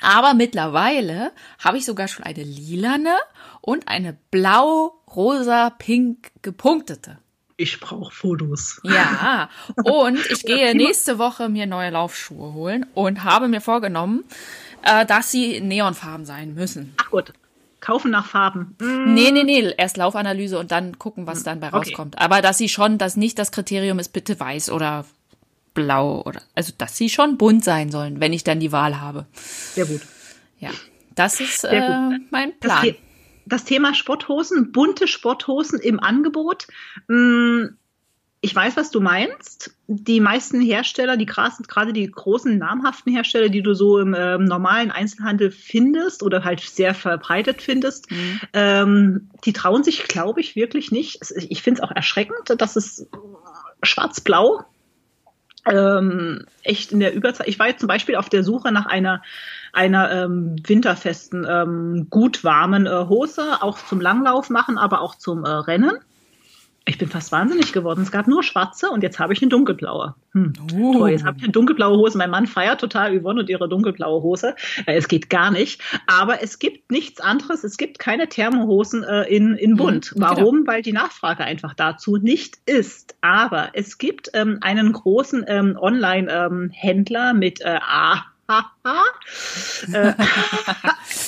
aber mittlerweile habe ich sogar schon eine lilane und eine blau, rosa, pink gepunktete. Ich brauche Fotos. Ja, und ich gehe nächste Woche mir neue Laufschuhe holen und habe mir vorgenommen, äh, dass sie neonfarben sein müssen. Ach gut. Kaufen nach Farben. Mm. Nee, nee, nee. Erst Laufanalyse und dann gucken, was dann bei rauskommt. Okay. Aber dass sie schon, dass nicht das Kriterium ist, bitte weiß oder blau oder, also, dass sie schon bunt sein sollen, wenn ich dann die Wahl habe. Sehr gut. Ja. Das ist äh, mein Plan. Das, das, Thema Sporthosen, bunte Sporthosen im Angebot. Mh, mm, ich weiß, was du meinst. Die meisten Hersteller, die gerade die großen namhaften Hersteller, die du so im ähm, normalen Einzelhandel findest oder halt sehr verbreitet findest, mhm. ähm, die trauen sich, glaube ich, wirklich nicht. Ich finde es auch erschreckend, dass es schwarz-blau ähm, echt in der Überzahl. Ich war jetzt zum Beispiel auf der Suche nach einer einer ähm, winterfesten, ähm, gut warmen äh, Hose, auch zum Langlauf machen, aber auch zum äh, Rennen. Ich bin fast wahnsinnig geworden. Es gab nur schwarze und jetzt habe ich eine dunkelblaue. Hm. Oh. Toll, jetzt habe ich eine dunkelblaue Hose. Mein Mann feiert total Yvonne und ihre dunkelblaue Hose. Äh, es geht gar nicht. Aber es gibt nichts anderes. Es gibt keine Thermohosen äh, in, in bunt. Mhm, Warum? Genau. Weil die Nachfrage einfach dazu nicht ist. Aber es gibt ähm, einen großen ähm, Online-Händler ähm, mit äh, A äh,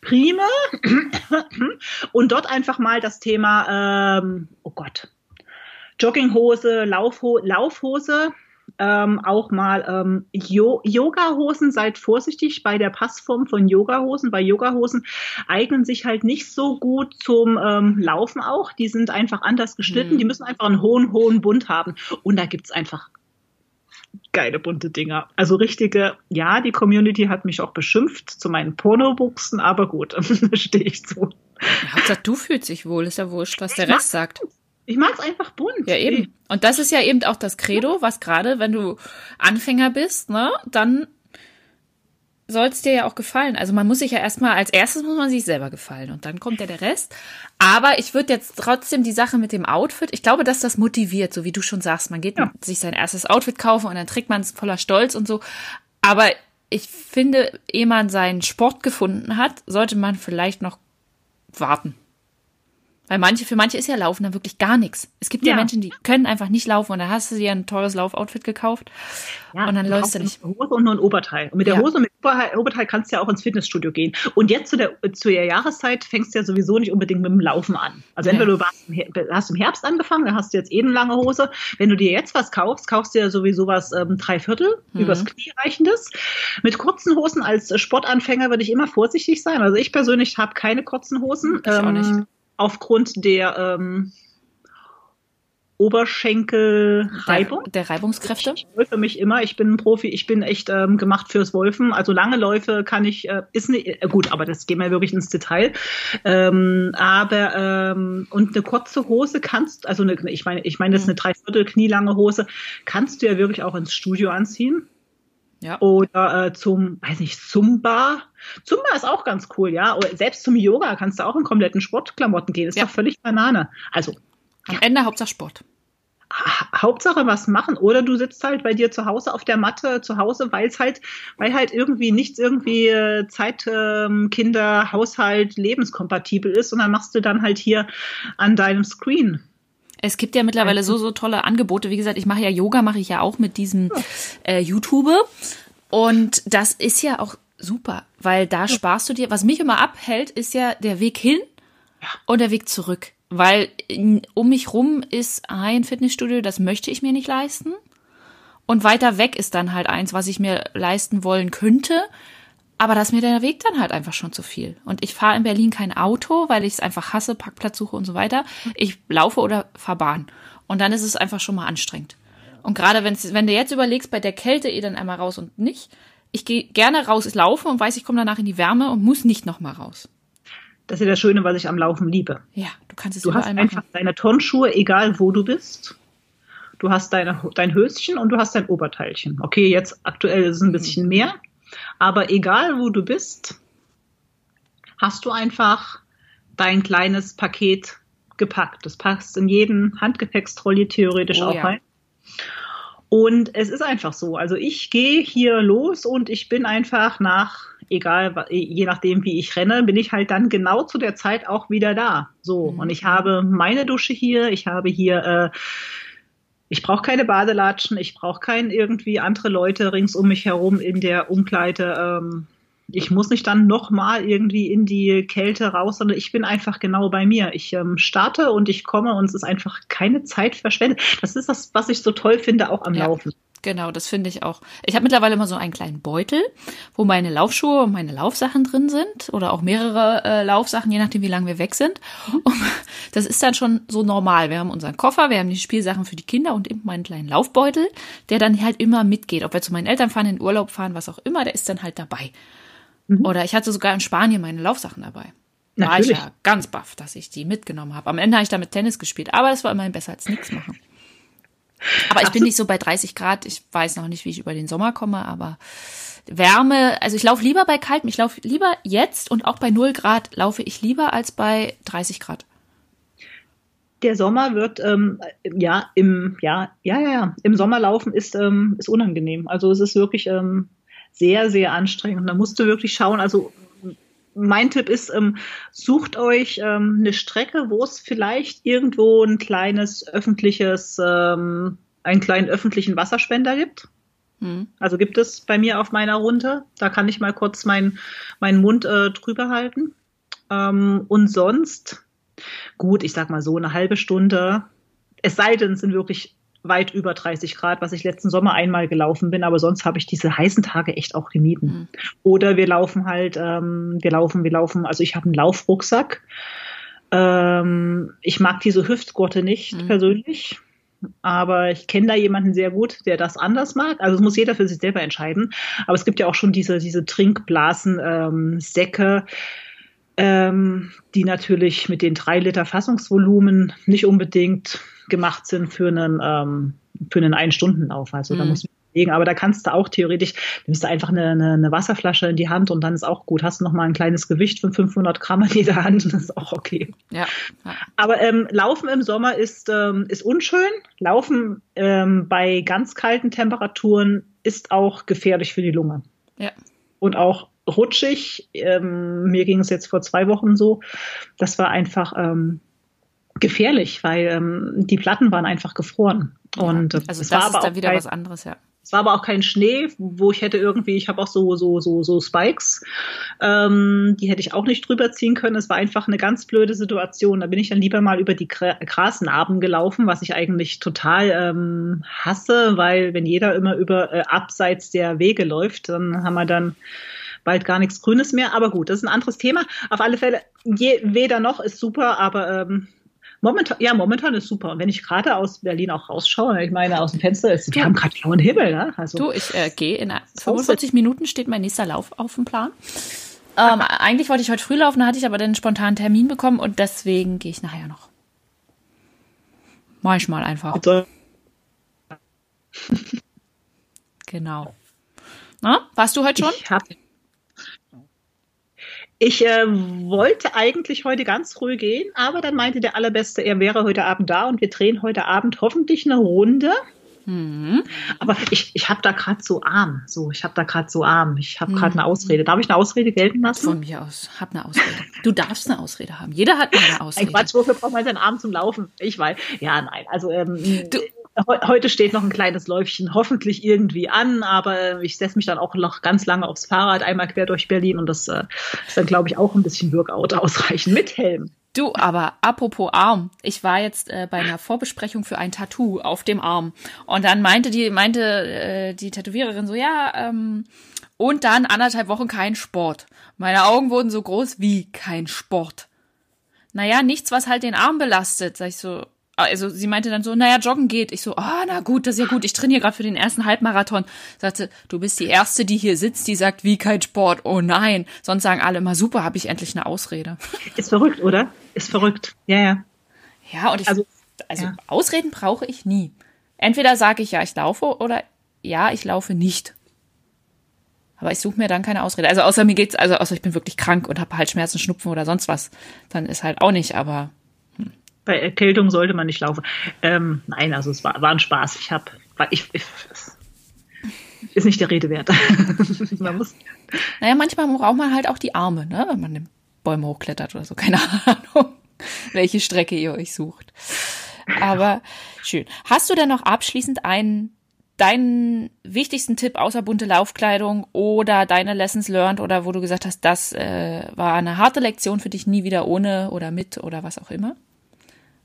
Prime und dort einfach mal das Thema, ähm, oh Gott, Jogginghose, Laufho Laufhose, ähm, auch mal ähm, Yoga-Hosen, seid vorsichtig bei der Passform von Yoga-Hosen. Bei Yoga-Hosen eignen sich halt nicht so gut zum ähm, Laufen auch. Die sind einfach anders geschnitten. Hm. Die müssen einfach einen hohen, hohen Bund haben. Und da gibt's einfach geile bunte Dinger. Also richtige, ja, die Community hat mich auch beschimpft zu meinen Pornobuchsen, aber gut, stehe ich zu. Hauptsache, du fühlst dich wohl, ist ja wurscht, was der Rest sagt. Ich mag es einfach bunt. Ja, eben. Und das ist ja eben auch das Credo, was gerade, wenn du Anfänger bist, ne, dann soll es dir ja auch gefallen. Also man muss sich ja erstmal, als erstes muss man sich selber gefallen und dann kommt ja der Rest. Aber ich würde jetzt trotzdem die Sache mit dem Outfit, ich glaube, dass das motiviert, so wie du schon sagst. Man geht ja. sich sein erstes Outfit kaufen und dann trägt man es voller Stolz und so. Aber ich finde, ehe man seinen Sport gefunden hat, sollte man vielleicht noch warten. Weil manche, für manche ist ja Laufen dann wirklich gar nichts. Es gibt ja, ja Menschen, die können einfach nicht laufen und da hast du dir ein teures Laufoutfit gekauft ja, und dann läufst du nicht. Eine Hose und nur ein Oberteil. Und mit der ja. Hose und mit dem Oberteil kannst du ja auch ins Fitnessstudio gehen. Und jetzt zu der, zu der Jahreszeit fängst du ja sowieso nicht unbedingt mit dem Laufen an. Also entweder du hast im Herbst angefangen, dann hast du jetzt eh eine lange Hose. Wenn du dir jetzt was kaufst, kaufst du ja sowieso was ähm, Dreiviertel, mhm. übers Knie reichendes. Mit kurzen Hosen als Sportanfänger würde ich immer vorsichtig sein. Also ich persönlich habe keine kurzen Hosen. Ich ähm, auch nicht ähm, aufgrund der ähm, Oberschenkelreibung. Der, der Reibungskräfte? Ich wolfe mich immer. Ich bin ein Profi. Ich bin echt ähm, gemacht fürs Wolfen. Also lange Läufe kann ich, äh, ist nicht, äh, gut, aber das gehen wir wirklich ins Detail. Ähm, aber, ähm, und eine kurze Hose kannst, also eine, ich meine, ich meine, das ist eine dreiviertel knielange Hose, kannst du ja wirklich auch ins Studio anziehen. Ja. Oder äh, zum, weiß nicht, Zumba. Zumba ist auch ganz cool, ja. Oder selbst zum Yoga kannst du auch in kompletten Sportklamotten gehen. Ist ja. doch völlig Banane. Also. Am. Ende Hauptsache Sport. Hauptsache was machen oder du sitzt halt bei dir zu Hause auf der Matte zu Hause, weil es halt, weil halt irgendwie nichts irgendwie äh, Zeit, ähm, Kinder, Haushalt, lebenskompatibel ist und dann machst du dann halt hier an deinem Screen es gibt ja mittlerweile so, so tolle Angebote. Wie gesagt, ich mache ja Yoga, mache ich ja auch mit diesem äh, YouTube. Und das ist ja auch super, weil da sparst du dir, was mich immer abhält, ist ja der Weg hin und der Weg zurück. Weil um mich rum ist ein Fitnessstudio, das möchte ich mir nicht leisten. Und weiter weg ist dann halt eins, was ich mir leisten wollen könnte. Aber das ist mir der Weg dann halt einfach schon zu viel. Und ich fahre in Berlin kein Auto, weil ich es einfach hasse, Parkplatzsuche und so weiter. Ich laufe oder fahre Bahn. Und dann ist es einfach schon mal anstrengend. Und gerade wenn du jetzt überlegst, bei der Kälte eh dann einmal raus und nicht, ich gehe gerne raus laufen und weiß, ich komme danach in die Wärme und muss nicht nochmal raus. Das ist ja das Schöne, was ich am Laufen liebe. Ja, du kannst es Du hast einfach machen. deine Turnschuhe, egal wo du bist. Du hast deine, dein Höschen und du hast dein Oberteilchen. Okay, jetzt aktuell ist es ein bisschen mehr, aber egal wo du bist, hast du einfach dein kleines Paket gepackt. Das passt in jeden Handgepäckstrolley theoretisch oh, auch ja. rein. Und es ist einfach so. Also ich gehe hier los und ich bin einfach nach, egal, je nachdem, wie ich renne, bin ich halt dann genau zu der Zeit auch wieder da. So. Mhm. Und ich habe meine Dusche hier, ich habe hier, äh, ich brauche keine Badelatschen, ich brauche kein irgendwie andere Leute rings um mich herum in der Umkleide. Ähm, ich muss nicht dann nochmal irgendwie in die Kälte raus, sondern ich bin einfach genau bei mir. Ich ähm, starte und ich komme und es ist einfach keine Zeit verschwendet. Das ist das, was ich so toll finde, auch am ja. Laufen. Genau, das finde ich auch. Ich habe mittlerweile immer so einen kleinen Beutel, wo meine Laufschuhe und meine Laufsachen drin sind oder auch mehrere äh, Laufsachen, je nachdem, wie lange wir weg sind. Mhm. das ist dann schon so normal. Wir haben unseren Koffer, wir haben die Spielsachen für die Kinder und eben meinen kleinen Laufbeutel, der dann halt immer mitgeht. Ob wir zu meinen Eltern fahren, in Urlaub fahren, was auch immer, der ist dann halt dabei. Mhm. Oder ich hatte sogar in Spanien meine Laufsachen dabei. War ich ja ganz baff, dass ich die mitgenommen habe. Am Ende habe ich damit Tennis gespielt, aber es war immerhin besser als nichts machen. Aber ich bin nicht so bei 30 Grad. Ich weiß noch nicht, wie ich über den Sommer komme, aber Wärme, also ich laufe lieber bei kaltem. Ich laufe lieber jetzt und auch bei 0 Grad laufe ich lieber als bei 30 Grad. Der Sommer wird ähm, ja im ja ja ja im Sommer laufen ist ähm, ist unangenehm. Also es ist wirklich ähm, sehr, sehr anstrengend. Und da musst du wirklich schauen, also mein Tipp ist, ähm, sucht euch ähm, eine Strecke, wo es vielleicht irgendwo ein kleines öffentliches, ähm, einen kleinen öffentlichen Wasserspender gibt. Mhm. Also gibt es bei mir auf meiner Runde. Da kann ich mal kurz meinen meinen Mund äh, drüber halten. Ähm, und sonst, gut, ich sag mal so eine halbe Stunde. Es sei denn, es sind wirklich weit über 30 Grad, was ich letzten Sommer einmal gelaufen bin, aber sonst habe ich diese heißen Tage echt auch gemieden. Mhm. Oder wir laufen halt, ähm, wir laufen, wir laufen, also ich habe einen Laufrucksack. Ähm, ich mag diese Hüftgurte nicht mhm. persönlich. Aber ich kenne da jemanden sehr gut, der das anders mag. Also es muss jeder für sich selber entscheiden. Aber es gibt ja auch schon diese, diese Trinkblasen, ähm, Säcke, ähm, die natürlich mit den drei Liter Fassungsvolumen nicht unbedingt gemacht sind für einen, ähm, für einen Ein-Stunden-Lauf. Also mhm. da muss man überlegen. Aber da kannst du auch theoretisch, nimmst du einfach eine, eine, eine, Wasserflasche in die Hand und dann ist auch gut. Hast du noch mal ein kleines Gewicht von 500 Gramm in jeder Hand, das ist auch okay. Ja. ja. Aber ähm, Laufen im Sommer ist, ähm, ist unschön. Laufen ähm, bei ganz kalten Temperaturen ist auch gefährlich für die Lunge. Ja. Und auch rutschig. Ähm, mir ging es jetzt vor zwei Wochen so. Das war einfach ähm, gefährlich, weil ähm, die Platten waren einfach gefroren. Und ja, also es war aber auch wieder kein, was anderes, ja. Es war aber auch kein Schnee, wo ich hätte irgendwie, ich habe auch so so so so Spikes, ähm, die hätte ich auch nicht drüber ziehen können. Es war einfach eine ganz blöde Situation. Da bin ich dann lieber mal über die Grasnarben gelaufen, was ich eigentlich total ähm, hasse, weil wenn jeder immer über äh, abseits der Wege läuft, dann haben wir dann bald gar nichts Grünes mehr. Aber gut, das ist ein anderes Thema. Auf alle Fälle, je, weder noch ist super, aber ähm, momentan, ja, momentan ist super. Und wenn ich gerade aus Berlin auch rausschaue, ich meine, aus dem Fenster ist, wir haben gerade blauen Himmel. Ne? Also, du, ich äh, gehe in 45 Minuten steht mein nächster Lauf auf dem Plan. Ähm, eigentlich wollte ich heute früh laufen, hatte ich aber den spontanen Termin bekommen und deswegen gehe ich nachher noch. Mach ich mal einfach. genau. Na, warst du heute schon? Ich habe ich äh, wollte eigentlich heute ganz früh gehen, aber dann meinte der Allerbeste, er wäre heute Abend da und wir drehen heute Abend hoffentlich eine Runde. Mhm. Aber ich, ich habe da gerade so arm. So, ich habe da gerade so arm. Ich habe gerade mhm. eine Ausrede. Darf ich eine Ausrede gelten lassen? Von mir aus. Hab eine Ausrede. Du darfst eine Ausrede haben. Jeder hat eine Ausrede. Ein Quatsch, wofür braucht man seinen Arm zum Laufen? Ich weiß. Ja, nein. Also ähm, du, Heute steht noch ein kleines Läufchen hoffentlich irgendwie an, aber ich setze mich dann auch noch ganz lange aufs Fahrrad, einmal quer durch Berlin und das äh, ist dann, glaube ich, auch ein bisschen Workout ausreichen mit Helm. Du, aber apropos Arm, ich war jetzt äh, bei einer Vorbesprechung für ein Tattoo auf dem Arm und dann meinte die meinte äh, die Tätowiererin so, ja, ähm, und dann anderthalb Wochen kein Sport. Meine Augen wurden so groß wie kein Sport. Naja, nichts, was halt den Arm belastet. Sag ich so, also sie meinte dann so, naja, joggen geht. Ich so, ah, oh, na gut, das ist ja gut. Ich trainiere gerade für den ersten Halbmarathon. Sagte, du bist die Erste, die hier sitzt, die sagt, wie kein Sport. Oh nein. Sonst sagen alle immer, super, habe ich endlich eine Ausrede. Ist verrückt, oder? Ist verrückt. Ja, ja. Ja, und ich, also, also ja. Ausreden brauche ich nie. Entweder sage ich ja, ich laufe oder ja, ich laufe nicht. Aber ich suche mir dann keine Ausrede. Also außer mir geht's, also außer ich bin wirklich krank und habe halt Schmerzen, Schnupfen oder sonst was, dann ist halt auch nicht, aber bei Erkältung sollte man nicht laufen. Ähm, nein, also es war, war ein Spaß. Ich habe, ich, ich, ist nicht der Rede wert. man muss. Naja, manchmal braucht man halt auch die Arme, ne? wenn man den Bäume hochklettert oder so. Keine Ahnung, welche Strecke ihr euch sucht. Aber schön. Hast du denn noch abschließend einen deinen wichtigsten Tipp außer bunte Laufkleidung oder deine Lessons learned oder wo du gesagt hast, das äh, war eine harte Lektion für dich, nie wieder ohne oder mit oder was auch immer?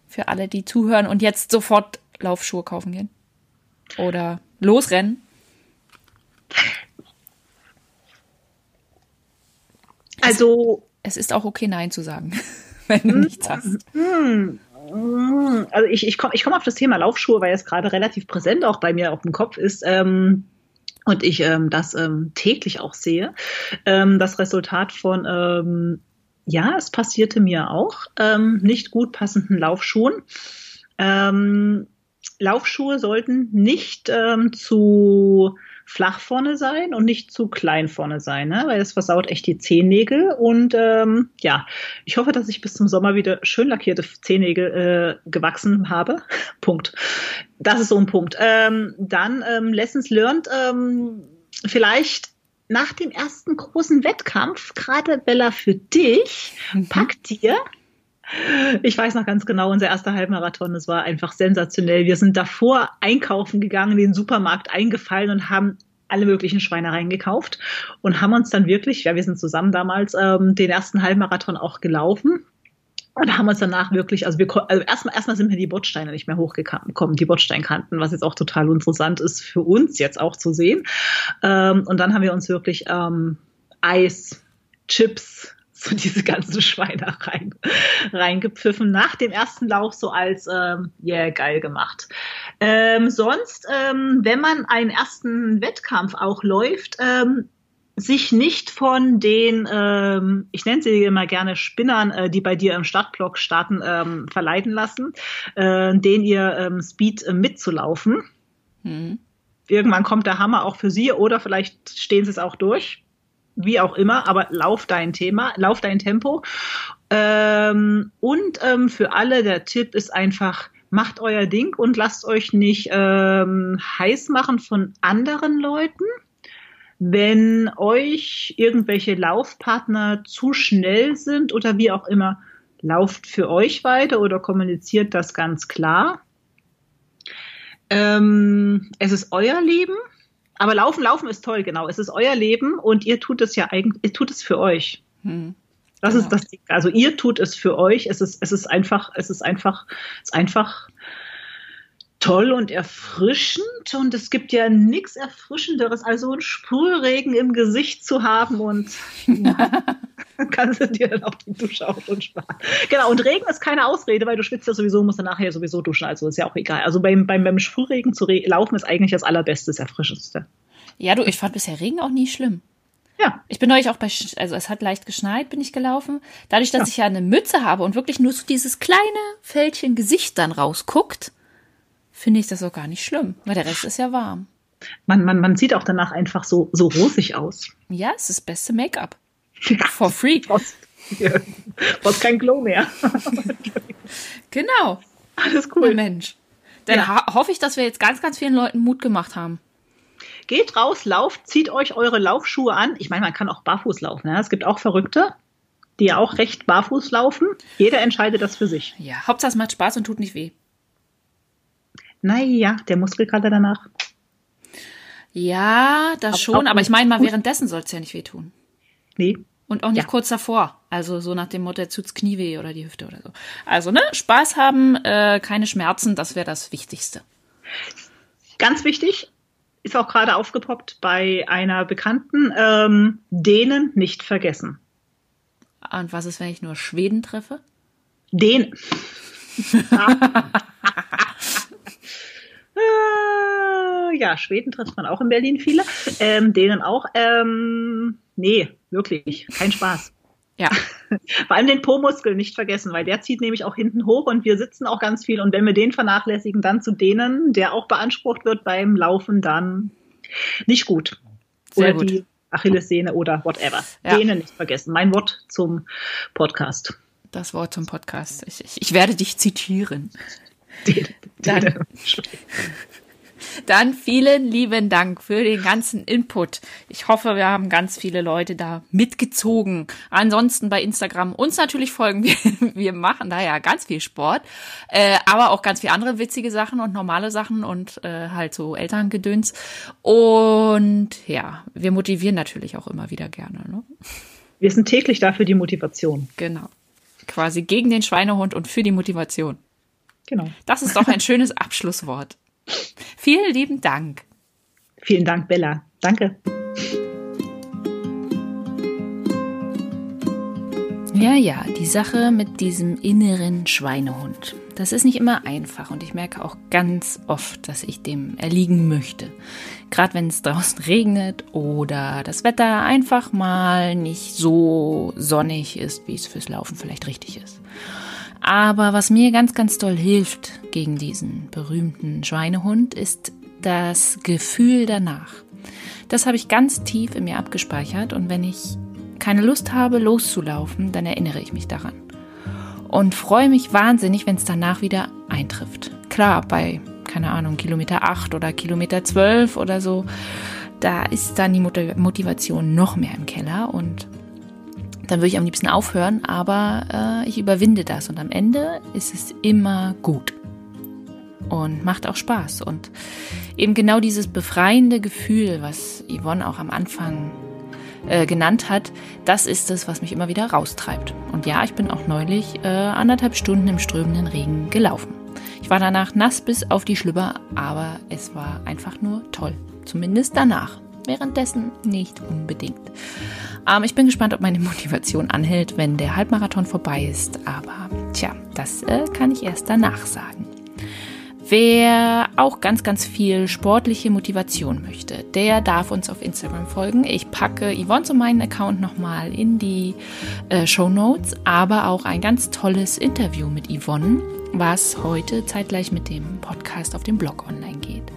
Für alle, die zuhören und jetzt sofort Laufschuhe kaufen gehen. Oder losrennen. Also. Es, es ist auch okay, Nein zu sagen, wenn du nichts hast. Hm, hm. Also ich, ich komme ich komm auf das Thema Laufschuhe, weil es gerade relativ präsent auch bei mir auf dem Kopf ist. Ähm, und ich ähm, das ähm, täglich auch sehe. Ähm, das Resultat von ähm, ja, es passierte mir auch, ähm, nicht gut passenden Laufschuhen. Ähm, Laufschuhe sollten nicht ähm, zu flach vorne sein und nicht zu klein vorne sein, ne? weil es versaut echt die Zehennägel. Und ähm, ja, ich hoffe, dass ich bis zum Sommer wieder schön lackierte Zehennägel äh, gewachsen habe. Punkt. Das ist so ein Punkt. Ähm, dann ähm, Lessons learned. Ähm, vielleicht nach dem ersten großen Wettkampf, gerade Bella für dich, mhm. pack dir ich weiß noch ganz genau, unser erster Halbmarathon, das war einfach sensationell. Wir sind davor einkaufen gegangen, in den Supermarkt eingefallen und haben alle möglichen Schweinereien gekauft und haben uns dann wirklich, ja, wir sind zusammen damals ähm, den ersten Halbmarathon auch gelaufen und haben uns danach wirklich, also wir also erstmal erstmal sind wir die Bordsteine nicht mehr hochgekommen, die Bordsteinkanten, was jetzt auch total interessant ist für uns jetzt auch zu sehen. Ähm, und dann haben wir uns wirklich ähm, Eis, Chips, so diese ganzen Schweine rein, reingepfiffen. Nach dem ersten Lauf so als, ähm, yeah, geil gemacht. Ähm, sonst, ähm, wenn man einen ersten Wettkampf auch läuft, ähm, sich nicht von den, ähm, ich nenne sie immer gerne Spinnern, äh, die bei dir im Startblock starten, ähm, verleiten lassen, äh, den ihr ähm, Speed äh, mitzulaufen. Mhm. Irgendwann kommt der Hammer auch für sie oder vielleicht stehen sie es auch durch. Wie auch immer, aber lauf dein Thema, lauf dein Tempo. Ähm, und ähm, für alle der Tipp ist einfach, macht euer Ding und lasst euch nicht ähm, heiß machen von anderen Leuten wenn euch irgendwelche Laufpartner zu schnell sind oder wie auch immer, lauft für euch weiter oder kommuniziert das ganz klar. Ähm, es ist euer Leben, aber laufen, laufen ist toll, genau. Es ist euer Leben und ihr tut es ja eigentlich, ihr tut es für euch. Hm. Das genau. ist das. Also ihr tut es für euch. Es ist, es ist einfach, es ist einfach, es ist einfach toll und erfrischend und es gibt ja nichts Erfrischenderes, als so einen Sprühregen im Gesicht zu haben und ja, kannst du dir dann auch die Dusche auch schon sparen. Genau, und Regen ist keine Ausrede, weil du schwitzt ja sowieso, musst dann nachher sowieso duschen, also ist ja auch egal. Also beim, beim, beim Sprühregen zu laufen ist eigentlich das allerbeste, das erfrischendste. Ja, du, ich fand bisher Regen auch nie schlimm. Ja. Ich bin neulich auch bei, also es hat leicht geschneit, bin ich gelaufen. Dadurch, dass ja. ich ja eine Mütze habe und wirklich nur so dieses kleine Fältchen Gesicht dann rausguckt, finde ich das auch gar nicht schlimm, weil der Rest ist ja warm. Man, man, man sieht auch danach einfach so, so rosig aus. Ja, es ist das beste Make-up. For free. Brauchst, ja, brauchst kein Glow mehr. genau. Alles cool. Oh Mensch. Dann ja. hoffe ich, dass wir jetzt ganz, ganz vielen Leuten Mut gemacht haben. Geht raus, lauft, zieht euch eure Laufschuhe an. Ich meine, man kann auch barfuß laufen. Ja? Es gibt auch Verrückte, die auch recht barfuß laufen. Jeder entscheidet das für sich. Ja, Hauptsache es macht Spaß und tut nicht weh. Naja, der Muskelkater danach. Ja, das aber schon, aber ich meine mal, währenddessen soll es ja nicht wehtun. Nee, Und auch nicht Ja. kurz davor. Also so nach dem Motto, jetzt tut's Knie weh oder die Hüfte oder so. Also, ne, Spaß haben, äh, keine Schmerzen, das wäre das Wichtigste. Ganz wichtig, ist auch gerade aufgepoppt bei einer Bekannten, ähm, denen nicht vergessen. Und was ist, wenn ich nur Schweden treffe? Den. Ja, Schweden trifft man auch in Berlin viele. Ähm, denen auch. Ähm, nee, wirklich, kein Spaß. Ja. Vor allem den Po-Muskel nicht vergessen, weil der zieht nämlich auch hinten hoch und wir sitzen auch ganz viel. Und wenn wir den vernachlässigen, dann zu denen, der auch beansprucht wird beim Laufen, dann nicht gut. Sehr oder gut. die Achillessehne oder whatever. Ja. Denen nicht vergessen. Mein Wort zum Podcast. Das Wort zum Podcast. Ich, ich, ich werde dich zitieren. Denen, Dann- denen. Dann vielen lieben Dank für den ganzen Input. Ich hoffe, wir haben ganz viele Leute da mitgezogen. Ansonsten bei Instagram uns natürlich folgen. Wir, wir machen da ja ganz viel Sport, äh, aber auch ganz viele andere witzige Sachen und normale Sachen und äh, halt so Elterngedöns. Und ja, wir motivieren natürlich auch immer wieder gerne. Ne? Wir sind täglich dafür die Motivation. Genau. Quasi gegen den Schweinehund und für die Motivation. Genau. Das ist doch ein schönes Abschlusswort. Vielen lieben Dank. Vielen Dank, Bella. Danke. Ja, ja, die Sache mit diesem inneren Schweinehund. Das ist nicht immer einfach und ich merke auch ganz oft, dass ich dem erliegen möchte. Gerade wenn es draußen regnet oder das Wetter einfach mal nicht so sonnig ist, wie es fürs Laufen vielleicht richtig ist. Aber was mir ganz, ganz doll hilft gegen diesen berühmten Schweinehund, ist das Gefühl danach. Das habe ich ganz tief in mir abgespeichert und wenn ich keine Lust habe, loszulaufen, dann erinnere ich mich daran. Und freue mich wahnsinnig, wenn es danach wieder eintrifft. Klar, bei, keine Ahnung, Kilometer 8 oder Kilometer 12 oder so, da ist dann die Mot- Motivation noch mehr im Keller und dann würde ich am liebsten aufhören, aber äh, ich überwinde das und am Ende ist es immer gut und macht auch Spaß. Und eben genau dieses befreiende Gefühl, was Yvonne auch am Anfang äh, genannt hat, das ist es, was mich immer wieder raustreibt. Und ja, ich bin auch neulich äh, anderthalb Stunden im strömenden Regen gelaufen. Ich war danach nass bis auf die Schlüpper, aber es war einfach nur toll. Zumindest danach. Währenddessen nicht unbedingt. Ähm, ich bin gespannt, ob meine Motivation anhält, wenn der Halbmarathon vorbei ist. Aber tja, das äh, kann ich erst danach sagen. Wer auch ganz, ganz viel sportliche Motivation möchte, der darf uns auf Instagram folgen. Ich packe Yvonne zu meinen Account nochmal in die äh, Show Notes, aber auch ein ganz tolles Interview mit Yvonne, was heute zeitgleich mit dem Podcast auf dem Blog online geht.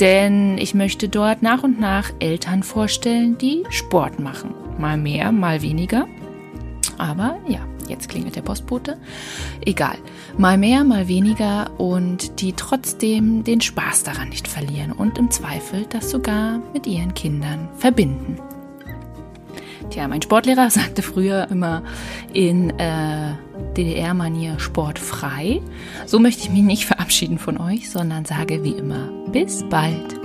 Denn ich möchte dort nach und nach Eltern vorstellen, die Sport machen. Mal mehr, mal weniger. Aber ja, jetzt klingelt der Postbote. Egal. Mal mehr, mal weniger und die trotzdem den Spaß daran nicht verlieren und im Zweifel das sogar mit ihren Kindern verbinden. Tja, mein Sportlehrer sagte früher immer in äh, DDR-Manier sportfrei. So möchte ich mich nicht verabschieden von euch, sondern sage wie immer bis bald.